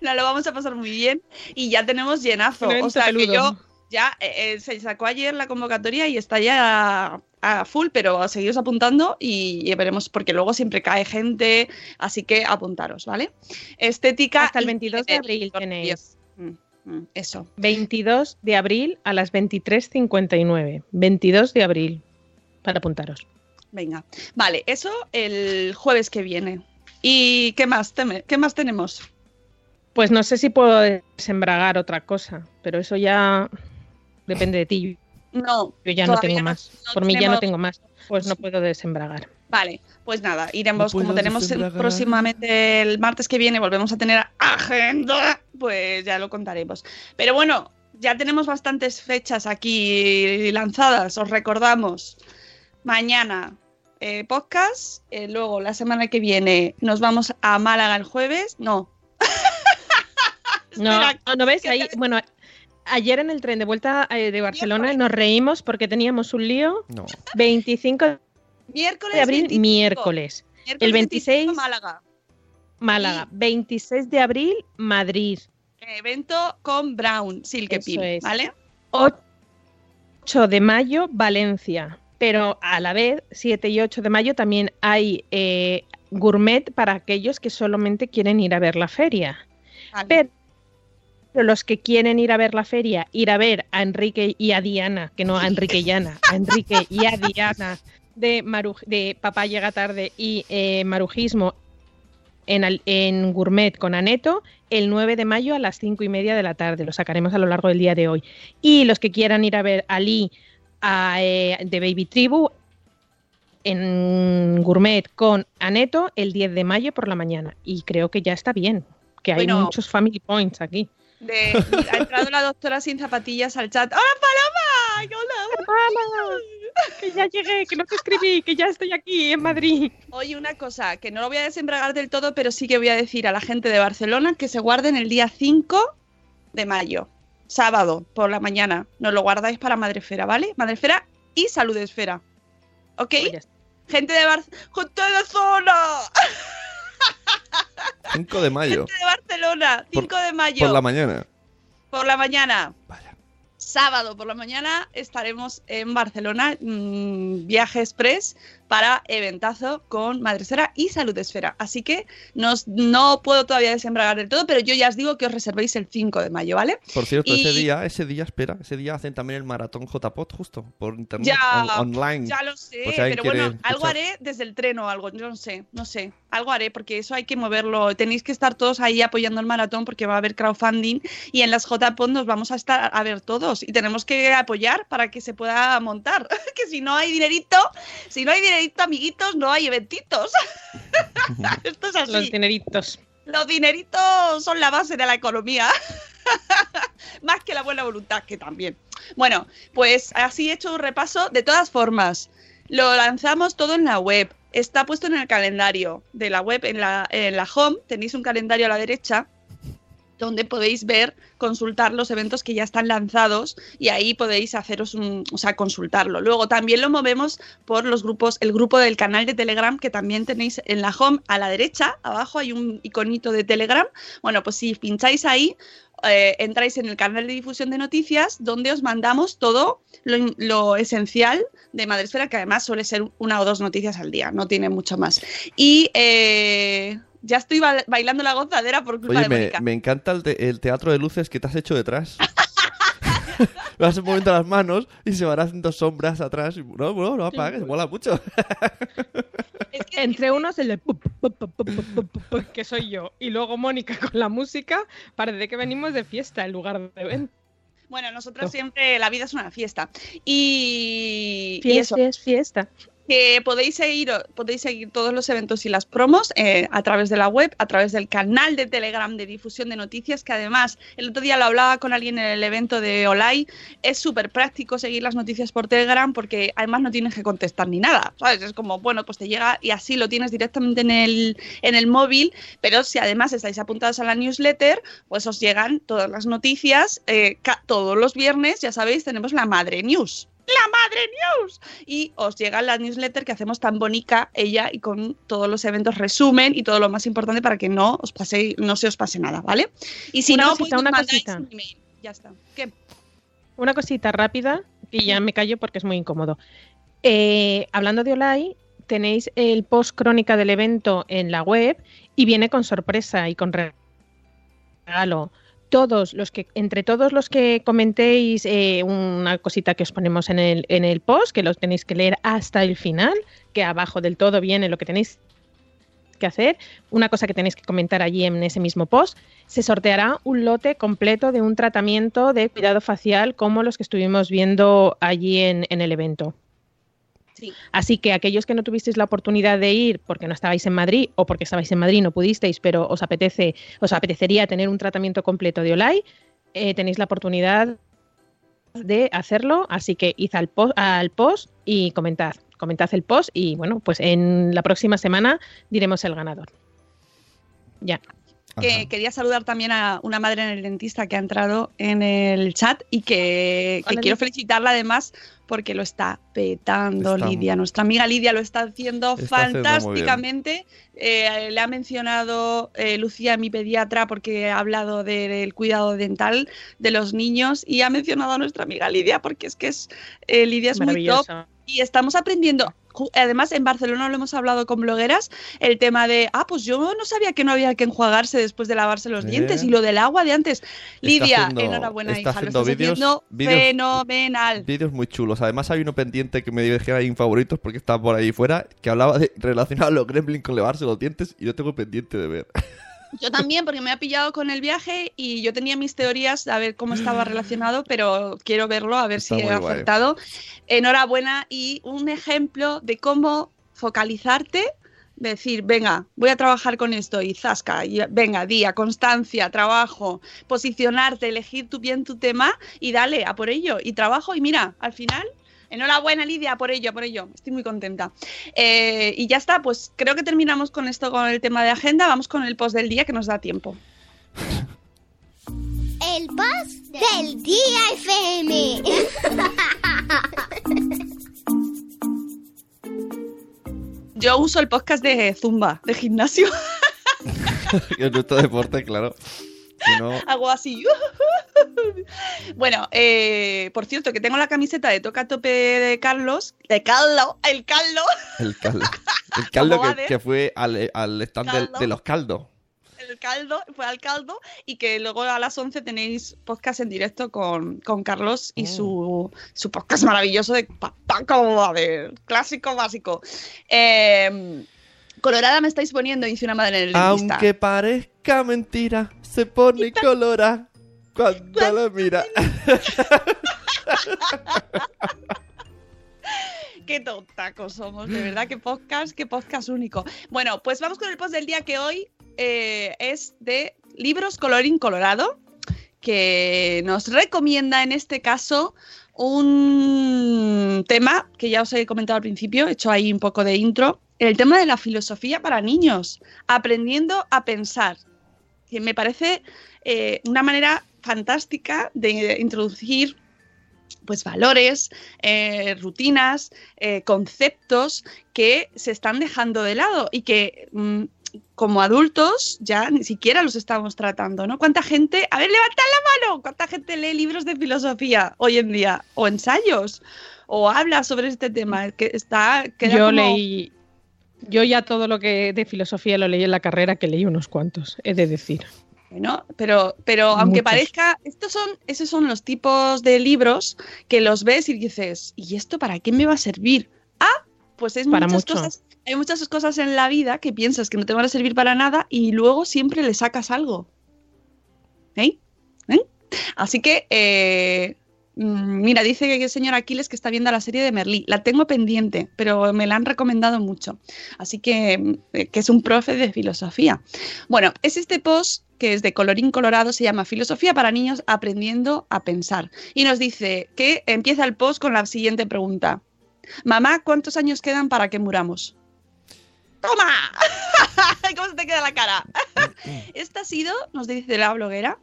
No, lo vamos a pasar muy bien y ya tenemos llenazo. O sea que yo ya eh, eh, se sacó ayer la convocatoria y está ya a full, pero seguiros apuntando y, y veremos porque luego siempre cae gente, así que apuntaros, ¿vale? Estética Hasta el y 22 de abril tenéis. Mm, mm, Eso. 22 de abril a las 23.59. 22 de abril. Para apuntaros. Venga. Vale, eso el jueves que viene. ¿Y qué más, teme- qué más tenemos? Pues no sé si puedo desembragar otra cosa, pero eso ya depende de ti. No, Yo ya no tengo no- más. no Por mí ya no tengo más. Pues no puedo desembragar. Vale, pues nada, iremos, No como tenemos el- próximamente el martes que viene, volvemos a tener agenda, pues ya lo contaremos. Pero bueno, ya tenemos bastantes fechas aquí lanzadas, os recordamos. Mañana eh, podcast, eh, luego la semana que viene nos vamos a Málaga el jueves, no. No, Espera, no, ¿no ves? Ahí, te- bueno, ayer en el tren de vuelta eh, de Barcelona nos reímos porque teníamos un lío. No. 25 Miércoles de abril, 25. miércoles. Miércoles El 26 25, Málaga. Málaga. 26 de abril, Madrid. Evento con Brown, Silke es. ¿vale? 8 de mayo, Valencia. Pero a la vez, 7 y 8 de mayo también hay eh, gourmet para aquellos que solamente quieren ir a ver la feria. Vale. Pero pero los que quieren ir a ver la feria, ir a ver a Enrique y a Diana, que no a Enrique y Ana, a Enrique y a Diana de, Maruj- de Papá llega tarde y eh, Marujismo en, en Gourmet con Aneto el 9 de mayo a las 5 y media de la tarde. Lo sacaremos a lo largo del día de hoy. Y los que quieran ir a ver a Lee a, eh, de Baby Tribu en Gourmet con Aneto el 10 de mayo por la mañana. Y creo que ya está bien, que hay Bueno. muchos family points aquí. De- ha entrado la doctora sin zapatillas al chat. ¡Hola, Paloma! ¡Hola! Que ya llegué, que no te escribí, que ya estoy aquí en Madrid. Oye, una cosa, que no lo voy a desembragar del todo, pero sí que voy a decir a la gente de Barcelona que se guarden el día 5 de mayo, sábado, por la mañana. Nos lo guardáis para Madrefera, ¿vale? Madrefera y Salud Esfera. ¿Ok? Pues ya está. Gente de Barcelona. ¡Gente de zona! 5 de mayo. Gente de Barcelona, 5 de mayo. Por la mañana. por la mañana. Sábado por la mañana estaremos en Barcelona, mm, viaje express para eventazo con Madresfera y Salud Esfera. Así que nos, no puedo todavía desembragar del todo, pero yo ya os digo que os reservéis el 5 de mayo, ¿vale? Por cierto, ese día, ese día, espera, ese día hacen también el maratón JPOT justo, por internet, Ya, on- online. ya lo sé, pero bueno, algo haré desde el tren o algo, yo no sé, no sé, algo haré porque eso hay que moverlo, tenéis que estar todos ahí apoyando el maratón porque va a haber crowdfunding y en las JPOD nos vamos a estar a ver todos y tenemos que apoyar para que se pueda montar, que si no hay dinerito, si no hay dinerito, amiguitos, no hay eventitos. Esto es así. Los dineritos. Los dineritos son la base de la economía. Más que la buena voluntad, que también. Bueno, pues así he hecho un repaso. De todas formas, lo lanzamos todo en la web. Está puesto en el calendario de la web, en la, en la home. Tenéis un calendario a la derecha. Donde podéis ver, consultar los eventos que ya están lanzados y ahí podéis haceros un, o sea, consultarlo. Luego también lo movemos por los grupos, el grupo del canal de Telegram que también tenéis en la home a la derecha, abajo hay un iconito de Telegram. Bueno, pues si pincháis ahí, eh, entráis en el canal de difusión de noticias donde os mandamos todo lo, esencial de Madresfera, que además suele ser una o dos noticias al día, no tiene mucho más. Y eh, ya estoy bailando la gozadera por culpa de me, Mónica. Me encanta el, teatro de luces que te has hecho detrás. Vas un moviendo las manos y se van haciendo sombras atrás. No, no, no apagues, mola mucho. es que entre unos el de que soy yo y luego Mónica con la música, parece que venimos de fiesta en lugar de evento. Bueno, nosotros siempre la vida es una fiesta. Y, fiesta, fiesta que podéis seguir, podéis seguir todos los eventos y las promos eh, a través de la web, a través del canal de Telegram de difusión de noticias, que además el otro día lo hablaba con alguien en el evento de Olay, es súper práctico seguir las noticias por Telegram porque además no tienes que contestar ni nada, ¿sabes? Es como, bueno, pues te llega y así lo tienes directamente en el, en el móvil, pero si además estáis apuntados a la newsletter, pues os llegan todas las noticias, eh, todos los viernes, ya sabéis, tenemos la Madre News la Madre News. Y os llega la newsletter que hacemos tan bonita ella y con todos los eventos resumen y todo lo más importante para que no os pase, no se os pase nada, ¿vale? Y si Una no, cosita, pues una cosita. un email. Ya está. ¿Qué? Una cosita rápida, y ya me callo porque es muy incómodo. Eh, hablando de Olay, tenéis el post crónica del evento en la web y viene con sorpresa y con regalo. Todos los que, entre todos los que comentéis eh, una cosita que os ponemos en el, en el post, que los tenéis que leer hasta el final, que abajo del todo viene lo que tenéis que hacer, una cosa que tenéis que comentar allí en ese mismo post, se sorteará un lote completo de un tratamiento de cuidado facial como los que estuvimos viendo allí en el evento. Sí. Así que aquellos que no tuvisteis la oportunidad de ir porque no estabais en Madrid o porque estabais en Madrid y no pudisteis, pero os apetece, os apetecería tener un tratamiento completo de Olay, eh, tenéis la oportunidad de hacerlo, así que id al post, al post y comentad, comentad el post y bueno, pues en la próxima semana diremos el ganador. Ya. Que quería saludar también a una madre en el dentista que ha entrado en el chat y que, que Hola, quiero felicitarla además porque lo está petando Está- Lidia. Nuestra amiga Lidia lo está haciendo Está fantásticamente. Eh, le ha mencionado eh, Lucía, mi pediatra, porque ha hablado de- del cuidado dental de los niños y ha mencionado a nuestra amiga Lidia porque es que es eh, Lidia es muy top y estamos aprendiendo. Además, en Barcelona lo hemos hablado con blogueras, el tema de, ah, pues yo no sabía que no había que enjuagarse después de lavarse los dientes y lo del agua de antes. Lidia, haciendo- enhorabuena, está hija, lo haciendo estás vídeos- haciendo vídeos- fenomenal. Vídeos muy chulos. Además hay uno pendiente que me dije ahí en favoritos porque está por ahí fuera, que hablaba de relacionado a los gremlins con lavarse los dientes y yo tengo pendiente de ver. Yo también, porque me ha pillado con el viaje y yo tenía mis teorías a ver cómo estaba relacionado, pero quiero verlo, a ver Está si he acertado. Enhorabuena y un ejemplo de cómo focalizarte, decir, venga, voy a trabajar con esto y zasca, y venga, día, constancia, trabajo, posicionarte, elegir tú bien tu tema y dale a por ello y trabajo y mira, al final... Enhorabuena, Lidia, por ello, por ello. Estoy muy contenta. Eh, y ya está, pues creo que terminamos con esto, con el tema de agenda. Vamos con el post del día que nos da tiempo. El post del día FM. Yo uso el podcast de Zumba, de gimnasio. que es nuestro deporte, claro. No, Hago así. bueno, eh, por cierto, que tengo la camiseta de Toca a Tope de Carlos. De Carlos, el Carlos. el caldo. El caldo ¿Cómo va que, fue al, al stand de los caldos. El caldo, fue al caldo. Y que luego a las 11 tenéis podcast en directo con, con Carlos y su, su podcast maravilloso de papá, como clásico básico. Eh, Colorada me estáis poniendo, dice una madre en el dentista. Aunque parezca mentira, se pone colora cuando lo mira. Qué tontacos somos, de verdad, qué podcast, qué podcast único. Bueno, pues vamos con el post del día que hoy eh, es de Libros Colorín Colorado, que nos recomienda en este caso un tema que ya os he comentado al principio, he hecho ahí un poco de intro, el tema de la filosofía para niños, aprendiendo a pensar. que me parece eh, una manera fantástica de introducir pues valores, eh, rutinas, eh, conceptos que se están dejando de lado y que mm, como adultos ya ni siquiera los estamos tratando, ¿no? ¿Cuánta gente, a ver, levanta la mano, cuánta gente lee libros de filosofía hoy en día o ensayos o habla sobre este tema? Que está queda Yo como- leí, yo ya todo lo que de filosofía lo leí en la carrera, que leí unos cuantos, he de decir. Bueno, pero, pero aunque parezca, estos son, esos son los tipos de libros que los ves y dices, ¿y esto para qué me va a servir? Ah, pues es Para muchas mucho. cosas, hay muchas cosas en la vida que piensas que no te van a servir para nada y luego siempre le sacas algo. ¿Eh? ¿Eh? Así que, eh, mira, dice que el señor Aquiles que está viendo la serie de Merlí. La tengo pendiente, pero me la han recomendado mucho. Así que, mm, eh, que es un profe de filosofía. Bueno, es este post que es de colorín colorado, se llama Filosofía para niños aprendiendo a pensar. Y nos dice que empieza el post con la siguiente pregunta. Mamá, ¿cuántos años quedan para que muramos? ¡Toma! ¿Cómo se te queda la cara? Esta ha sido, nos dice la bloguera,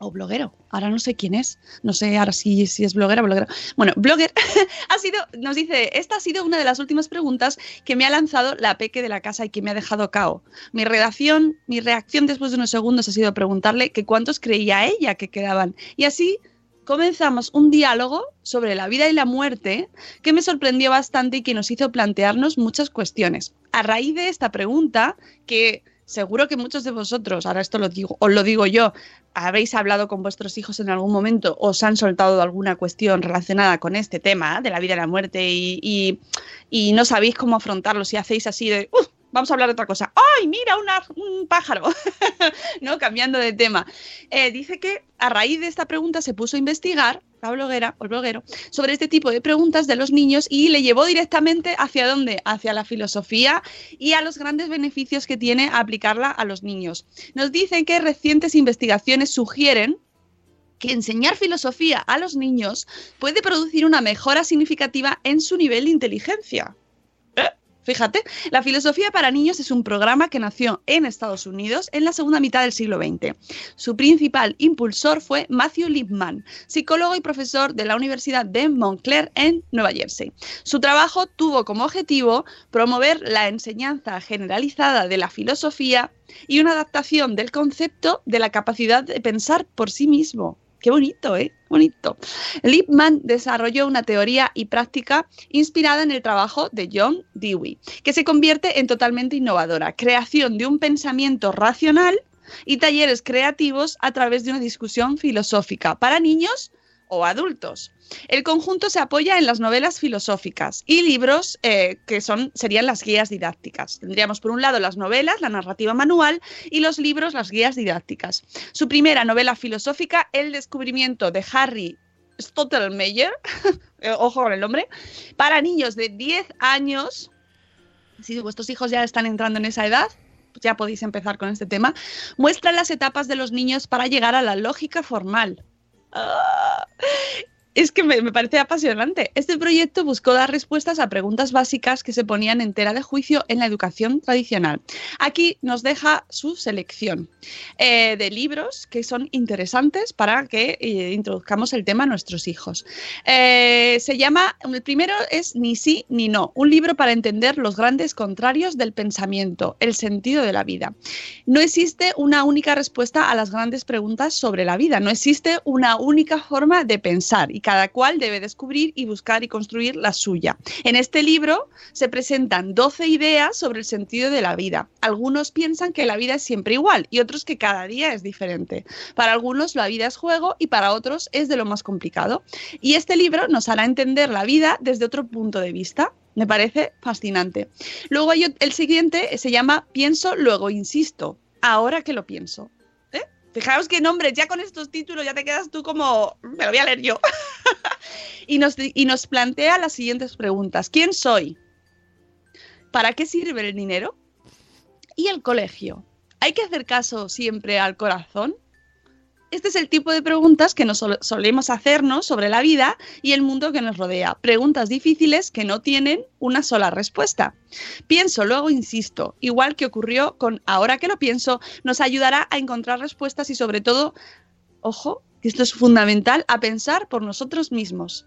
o bloguero, ahora no sé quién es, no sé ahora si, es bloguera o bloguero. Bueno, blogger ha sido, nos dice, esta ha sido una de las últimas preguntas que me ha lanzado la peque de la casa y que me ha dejado cao. Mi redacción, mi reacción después de unos segundos ha sido preguntarle que cuántos creía ella que quedaban. Y así comenzamos un diálogo sobre la vida y la muerte que me sorprendió bastante y que nos hizo plantearnos muchas cuestiones. A raíz de esta pregunta, que seguro que muchos de vosotros, ahora esto lo digo, os lo digo yo, habéis hablado con vuestros hijos en algún momento, os han soltado alguna cuestión relacionada con este tema de la vida y la muerte y, no sabéis cómo afrontarlo, si hacéis así de, "Uh, vamos a hablar de otra cosa, ¡ay, mira, un pájaro! ¿no? Cambiando de tema. Eh, dice que a raíz de esta pregunta se puso a investigar, la bloguera o el bloguero, sobre este tipo de preguntas de los niños y le llevó directamente hacia dónde? Hacia la filosofía y a los grandes beneficios que tiene aplicarla a los niños. Nos dicen que recientes investigaciones sugieren que enseñar filosofía a los niños puede producir una mejora significativa en su nivel de inteligencia. Fíjate, la filosofía para niños es un programa que nació en Estados Unidos en la segunda mitad del siglo XX. Su principal impulsor fue Matthew Lipman, psicólogo y profesor de la Universidad de Montclair en Nueva Jersey. Su trabajo tuvo como objetivo promover la enseñanza generalizada de la filosofía y una adaptación del concepto de la capacidad de pensar por sí mismo. Qué bonito, ¿eh? Bonito. Lippmann desarrolló una teoría y práctica inspirada en el trabajo de John Dewey, que se convierte en totalmente innovadora. Creación de un pensamiento racional y talleres creativos a través de una discusión filosófica para niños o adultos. El conjunto se apoya en las novelas filosóficas y libros eh, que son, serían las guías didácticas. Tendríamos por un lado las novelas, la narrativa manual y los libros, las guías didácticas. Su primera novela filosófica, El descubrimiento de Harry Stottelmeyer, eh, ojo con el nombre, para niños de 10 años. Si vuestros hijos ya están entrando en esa edad, ya podéis empezar con este tema. Muestra las etapas de los niños para llegar a la lógica formal. Ah, es que me, parece apasionante. Este proyecto buscó dar respuestas a preguntas básicas que se ponían en tela de juicio en la educación tradicional. Aquí nos deja su selección eh, de libros que son interesantes para que eh, introduzcamos el tema a nuestros hijos. Eh, se llama, el primero es Ni sí ni no, un libro para entender los grandes contrarios del pensamiento, el sentido de la vida. No existe una única respuesta a las grandes preguntas sobre la vida, no existe una única forma de pensar cada cual debe descubrir y buscar y construir la suya. En este libro se presentan 12 ideas sobre el sentido de la vida. Algunos piensan que la vida es siempre igual y otros que cada día es diferente. Para algunos la vida es juego y para otros es de lo más complicado. Y este libro nos hará entender la vida desde otro punto de vista. Me parece fascinante. Luego hay el siguiente, se llama Pienso, luego insisto. Ahora que lo pienso. Fijaos qué nombres, ya con estos títulos ya te quedas tú como, me lo voy a leer yo. y, nos, y nos plantea las siguientes preguntas. ¿Quién soy? ¿Para qué sirve el dinero? ¿Y el colegio? ¿Hay que hacer caso siempre al corazón? Este es el tipo de preguntas que nos sol- solemos hacernos sobre la vida y el mundo que nos rodea. Preguntas difíciles que no tienen una sola respuesta. Pienso, luego insisto, igual que ocurrió con Ahora que lo pienso, nos ayudará a encontrar respuestas y sobre todo, ojo, que esto es fundamental, a pensar por nosotros mismos.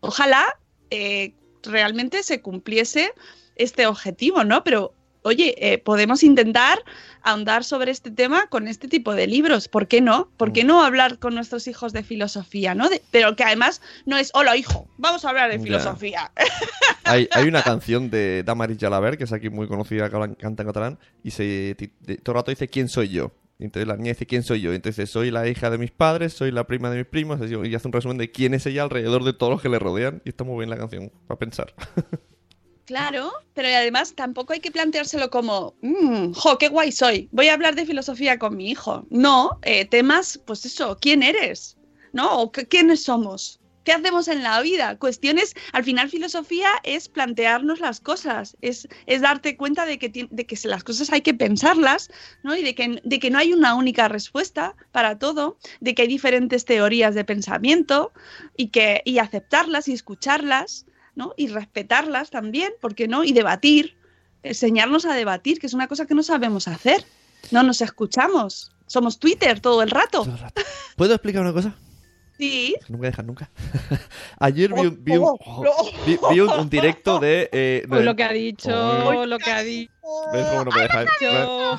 Ojalá eh, realmente se cumpliese este objetivo, ¿no? Pero, oye, eh, podemos intentar ahondar sobre este tema con este tipo de libros. ¿Por qué no? ¿Por qué no hablar con nuestros hijos de filosofía, ¿no? De- pero que además no es, hola hijo, vamos a hablar de filosofía. Hay, hay una canción de Damaris Jalabert, que es aquí muy conocida, que canta en catalán, y se, todo el rato dice ¿quién soy yo? Entonces la niña dice ¿quién soy yo? Entonces soy la hija de mis padres, soy la prima de mis primos, y hace un resumen de quién es ella alrededor de todos los que le rodean, y está muy bien la canción, para pensar. Claro, pero además tampoco hay que planteárselo como, "Mm, jo, qué guay soy, voy a hablar de filosofía con mi hijo. No, eh, temas, pues eso, ¿quién eres? ¿No? ¿O quiénes somos? ¿Qué hacemos en la vida? Cuestiones, al final filosofía es plantearnos las cosas, es, es darte cuenta de que, de que las cosas hay que pensarlas, ¿no? Y de que, de que no hay una única respuesta para todo, de que hay diferentes teorías de pensamiento y, que, y aceptarlas y escucharlas. ¿No? Y respetarlas también, ¿por qué no? Y debatir, enseñarnos a debatir, que es una cosa que no sabemos hacer. No nos escuchamos. Somos Twitter todo el rato. ¿Puedo explicar una cosa? Sí. No voy a dejar nunca. Ayer vi, un- vi un, Oh, no. vi- vi un, un directo de... eh, no, lo que ha dicho, Oh. lo que ha dicho. ¿Ves cómo no me deja? Yo-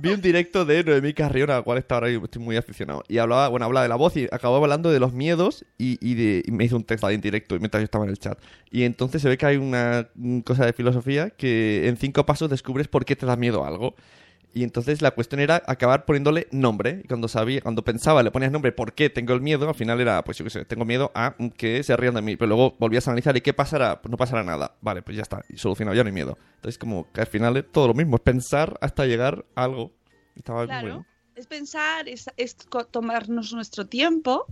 Vi un directo de Noemí Carrión, al cual está ahora y estoy muy aficionado. Y hablaba, bueno, hablaba de la voz y acababa hablando de los miedos y, y de, y me hizo un texto ahí en directo mientras yo estaba en el chat. Y entonces se ve que hay una mm, cosa de filosofía que en cinco pasos descubres por qué te da miedo algo. Y entonces la cuestión era acabar poniéndole nombre. Y cuando sabía, cuando pensaba, le ponías nombre, ¿por qué tengo el miedo? Al final era, pues yo qué sé, tengo miedo a que se rían de mí. Pero luego volvías a analizar, ¿y qué pasará? Pues no pasará nada. Vale, pues ya está, y solucionado, ya no hay miedo. Entonces, como que al final es todo lo mismo, es pensar hasta llegar a algo. Estaba muy Claro. bueno. Es pensar, es, es tomarnos nuestro tiempo.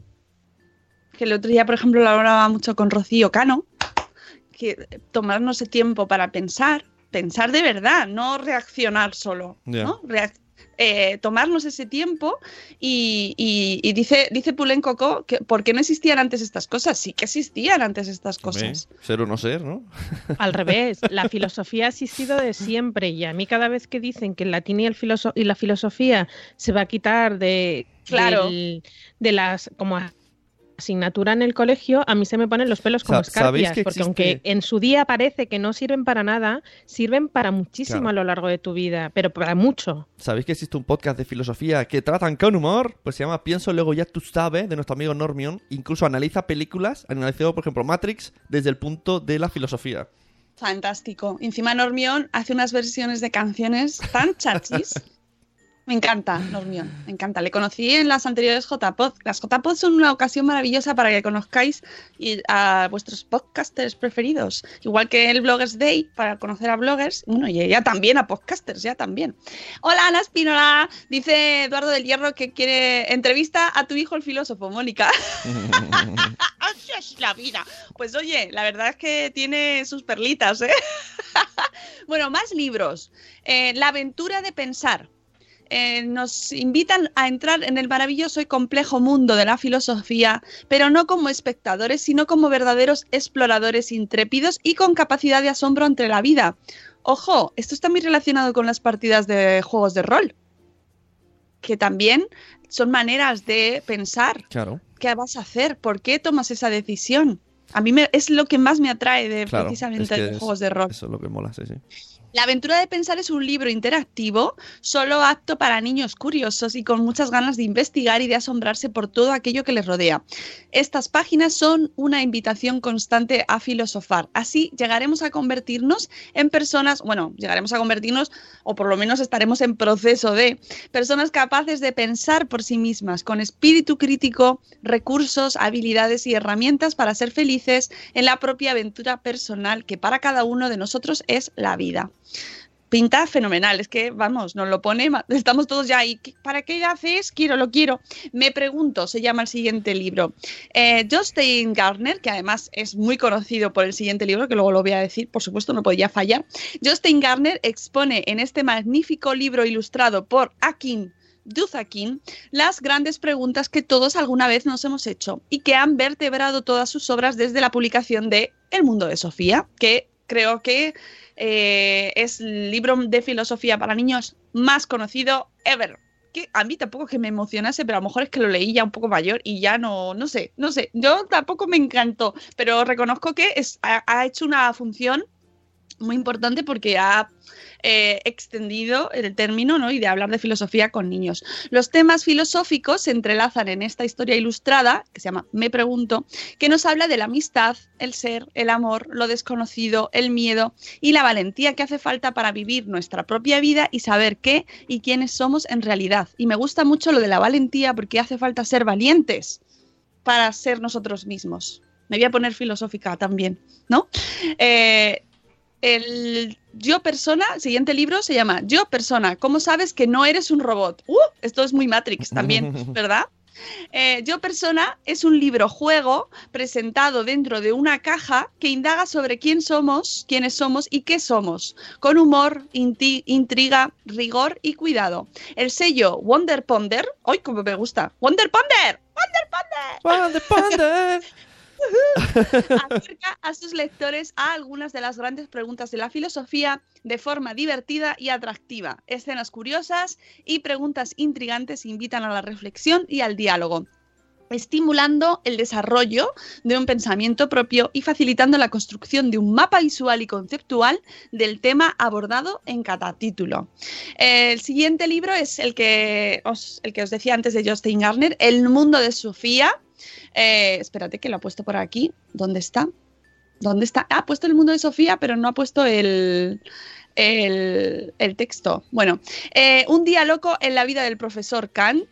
Que el otro día, por ejemplo, lo hablaba mucho con Rocío Cano. Que tomarnos el tiempo para pensar, pensar de verdad, no reaccionar solo. Ya. ¿no? Reac- eh, tomarnos ese tiempo y, y- y dice, dice Pulenco Co que ¿por qué no existían antes estas cosas? Sí que existían antes estas cosas. Ser o no ser, ¿no? Al revés, la filosofía ha existido de siempre y a mí cada vez que dicen que el latín y, el filoso- y la filosofía se va a quitar de, Claro. del- de las como asignatura en el colegio, a mí se me ponen los pelos como Sa- ¿sabéis escarpias, que porque existe- aunque en su día parece que no sirven para nada, sirven para muchísimo Claro. a lo largo de tu vida, pero para mucho. ¿Sabéis que existe un podcast de filosofía que tratan con humor? Pues se llama Pienso luego ya tú sabes, de nuestro amigo Normion. Incluso analiza películas, analizó por ejemplo Matrix desde el punto de la filosofía. Fantástico. Encima Normión hace unas versiones de canciones tan chachis. Me encanta Normión, me encanta. Le conocí en las anteriores JPod. Las JPod son una ocasión maravillosa para que conozcáis a vuestros podcasters preferidos. Igual que el Bloggers Day, para conocer a bloggers. Bueno, y ya también a podcasters, ya también. Hola, Ana Espínola. Dice Eduardo del Hierro que quiere entrevista a tu hijo el filósofo, Mónica. Así es la vida. Pues oye, la verdad es que tiene sus perlitas, ¿eh? bueno, más libros. Eh, la aventura de pensar. Eh, nos invitan a entrar en el maravilloso y complejo mundo de la filosofía, pero no como espectadores, sino como verdaderos exploradores intrépidos y con capacidad de asombro ante la vida. Ojo, esto está muy relacionado con las partidas de juegos de rol, que también son maneras de pensar Claro. qué vas a hacer, por qué tomas esa decisión. A mí me- es lo que más me atrae de Claro, precisamente es que de es- juegos de rol. Eso es lo que mola, sí, sí. La aventura de pensar es un libro interactivo, solo apto para niños curiosos y con muchas ganas de investigar y de asombrarse por todo aquello que les rodea. Estas páginas son una invitación constante a filosofar. Así llegaremos a convertirnos en personas, bueno, llegaremos a convertirnos, o por lo menos estaremos en proceso de personas capaces de pensar por sí mismas, con espíritu crítico, recursos, habilidades y herramientas para ser felices en la propia aventura personal que para cada uno de nosotros es la vida. Pinta fenomenal, es que vamos, nos lo pone, estamos todos ya ahí. ¿qué- ¿Para qué haces? Quiero, lo quiero. Me pregunto, se llama el siguiente libro. Eh, Justin Garner, que además es muy conocido por el siguiente libro, que luego lo voy a decir, por supuesto, no podía fallar. Justin Garner expone en este magnífico libro ilustrado por Akin Duthakin las grandes preguntas que todos alguna vez nos hemos hecho y que han vertebrado todas sus obras desde la publicación de El mundo de Sofía, que creo que eh, es el libro de filosofía para niños más conocido ever. Que a mí tampoco que me emocionase, pero a lo mejor es que lo leí ya un poco mayor y ya no, no sé, no sé. Yo tampoco me encantó, pero reconozco que es, ha hecho una función muy importante porque ha eh, extendido el término ¿no? y de hablar de filosofía con niños. Los temas filosóficos se entrelazan en esta historia ilustrada, que se llama Me Pregunto, que nos habla de la amistad, el ser, el amor, lo desconocido, el miedo y la valentía que hace falta para vivir nuestra propia vida y saber qué y quiénes somos en realidad. Y me gusta mucho lo de la valentía porque hace falta ser valientes para ser nosotros mismos. Me voy a poner filosófica también, ¿no? Eh, el Yo Persona, siguiente libro se llama Yo Persona, ¿cómo sabes que no eres un robot? Uh, esto es muy Matrix también, ¿verdad? Eh, Yo Persona es un libro juego presentado dentro de una caja que indaga sobre quién somos, quiénes somos y qué somos, con humor, inti- intriga, rigor y cuidado. El sello Wonder Ponder, ¡ay, cómo me gusta! ¡Wonder Ponder! ¡Wonder Ponder! ¡Wonder Ponder! acerca a sus lectores a algunas de las grandes preguntas de la filosofía de forma divertida y atractiva. Escenas curiosas y preguntas intrigantes invitan a la reflexión y al diálogo estimulando el desarrollo de un pensamiento propio y facilitando la construcción de un mapa visual y conceptual del tema abordado en cada título. El siguiente libro es el que os, el que os decía antes de Justin Garner, El mundo de Sofía. Eh, espérate que lo ha puesto por aquí. ¿Dónde está? ¿Dónde está? Ha puesto el mundo de Sofía, pero no ha puesto el, el, texto. Bueno, eh, un día loco en la vida del profesor Kant.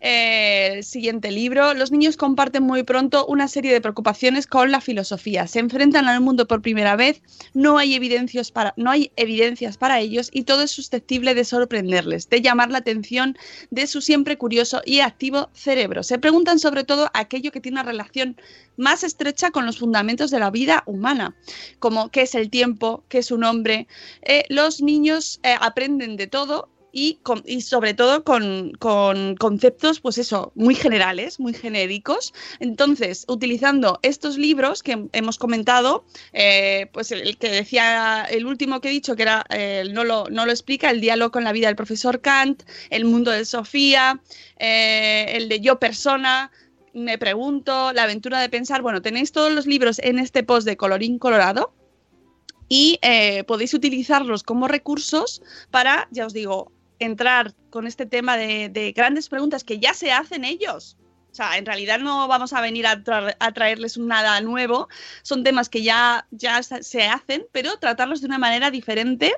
Eh, el siguiente libro. Los niños comparten muy pronto una serie de preocupaciones con la filosofía. Se enfrentan al mundo por primera vez. No hay evidencias para, no hay evidencias para ellos y todo es susceptible de sorprenderles, de llamar la atención de su siempre curioso y activo cerebro. Se preguntan sobre todo aquello que tiene una relación más estrecha con los fundamentos de la vida humana, como qué es el tiempo, qué es un hombre. Eh, los niños eh, aprenden de todo y, sobre todo con, con conceptos, pues eso, muy generales, muy genéricos. Entonces, utilizando estos libros que hemos comentado, eh, pues el, que decía, el último que he dicho, que era, eh, no, lo, explica, el diálogo con la vida del profesor Kant, el mundo de Sofía, el de yo persona, me pregunto, la aventura de pensar, bueno, tenéis todos los libros en este post de colorín colorado y eh, podéis utilizarlos como recursos para, ya os digo, entrar con este tema de, de grandes preguntas que ya se hacen ellos. O sea, en realidad no vamos a venir a, tra- a traerles nada nuevo, son temas que ya, se hacen, pero tratarlos de una manera diferente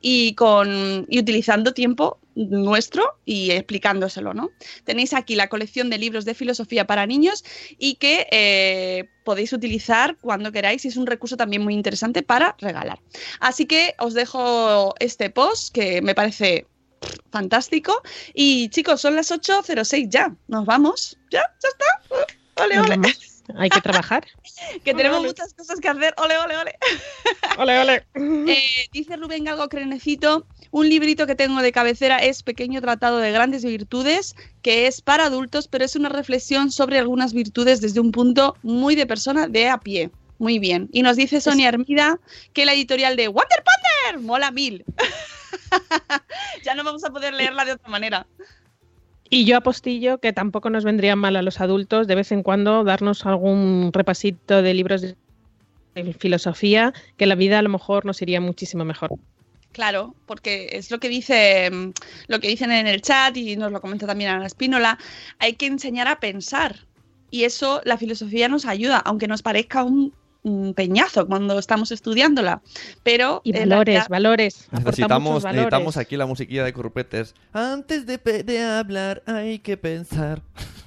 y, con, y utilizando tiempo nuestro y explicándoselo, ¿no? Tenéis aquí la colección de libros de filosofía para niños y que eh, podéis utilizar cuando queráis y es un recurso también muy interesante para regalar. Así que os dejo este post que me parece fantástico y chicos, son las 8.06 ya, nos vamos, ya, ya está. Ole, ole. Hay que trabajar. que tenemos muchas cosas que hacer. Ole, ole, ole. Ole, ole. Eh, dice Rubén Galgo Crenecito, un librito que tengo de cabecera es Pequeño Tratado de Grandes Virtudes, que es para adultos, pero es una reflexión sobre algunas virtudes desde un punto muy de persona de a pie. Muy bien. Y nos dice Sonia Hermida que la editorial de Wonder Ponder mola mil. ya no vamos a poder leerla de otra manera. Y yo apostillo que tampoco nos vendría mal a los adultos de vez en cuando darnos algún repasito de libros de filosofía, que la vida a lo mejor nos iría muchísimo mejor. Claro, porque es lo que dice mm, lo que dicen en el chat y nos lo comenta también Ana Espínola, hay que enseñar a pensar. Y eso la filosofía nos ayuda, aunque nos parezca un, un peñazo cuando estamos estudiándola. Pero Y en valores, valores. Necesitamos, valores. necesitamos aquí la musiquilla de Currupetes. Antes de, hablar hay que pensar.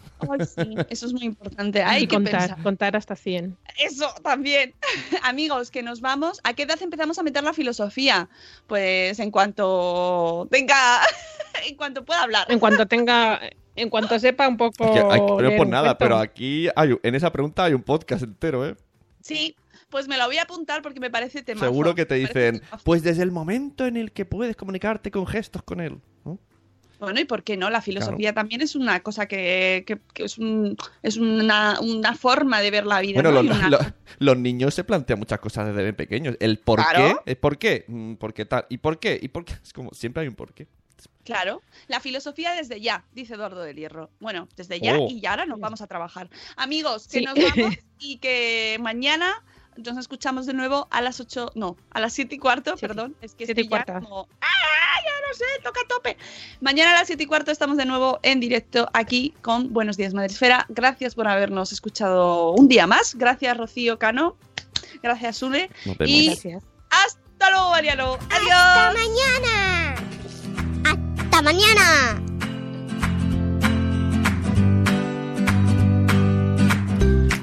Sí, eso es muy importante. Hay Y que contar, pensar. contar hasta 100. Eso también. Amigos, que nos vamos. ¿A qué edad empezamos a meter la filosofía? Pues en cuanto tenga, en cuanto pueda hablar. En cuanto tenga, en cuanto sepa un poco. Es que hay- no por nada, cuento. pero aquí hay, en esa pregunta hay un podcast entero, ¿eh? Sí, pues me lo voy a apuntar porque me parece temazo. Seguro que te dicen, pues desde el momento en el que puedes comunicarte con gestos con él. ¿no? Bueno, ¿y por qué no? La filosofía también es una cosa que, que- que es, un- es una, una forma de ver la vida. Bueno, ¿no? los, una- niños se plantean muchas cosas desde pequeños. El por Claro. qué, el por qué, mm, por qué tal, y por qué, y por qué. Es como, siempre hay un por qué. Claro, la filosofía desde ya, dice Eduardo del Hierro. Bueno, desde ya Oh. y ya ahora nos vamos a trabajar. Amigos, que Sí. nos vamos y que mañana nos escuchamos de nuevo a las 8, no, a las 7 y cuarto, perdón. Es que Siete y estoy ya cuarto. como, ¡ah, ya no sé, toca a tope! Mañana a las 7 y cuarto estamos de nuevo en directo aquí con Buenos Días Madresfera. Gracias por habernos escuchado un día más. Gracias, Rocío Cano. Gracias. Nos vemos. Y Gracias. hasta luego, Mariano. Adiós. ¡Hasta mañana! ¡Hasta mañana!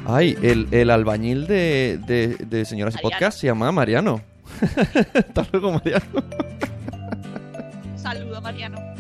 Ay, el, el albañil de, de, de Señoras y. Podcast se llama Mariano. Hasta luego, Mariano. Saludo, Mariano.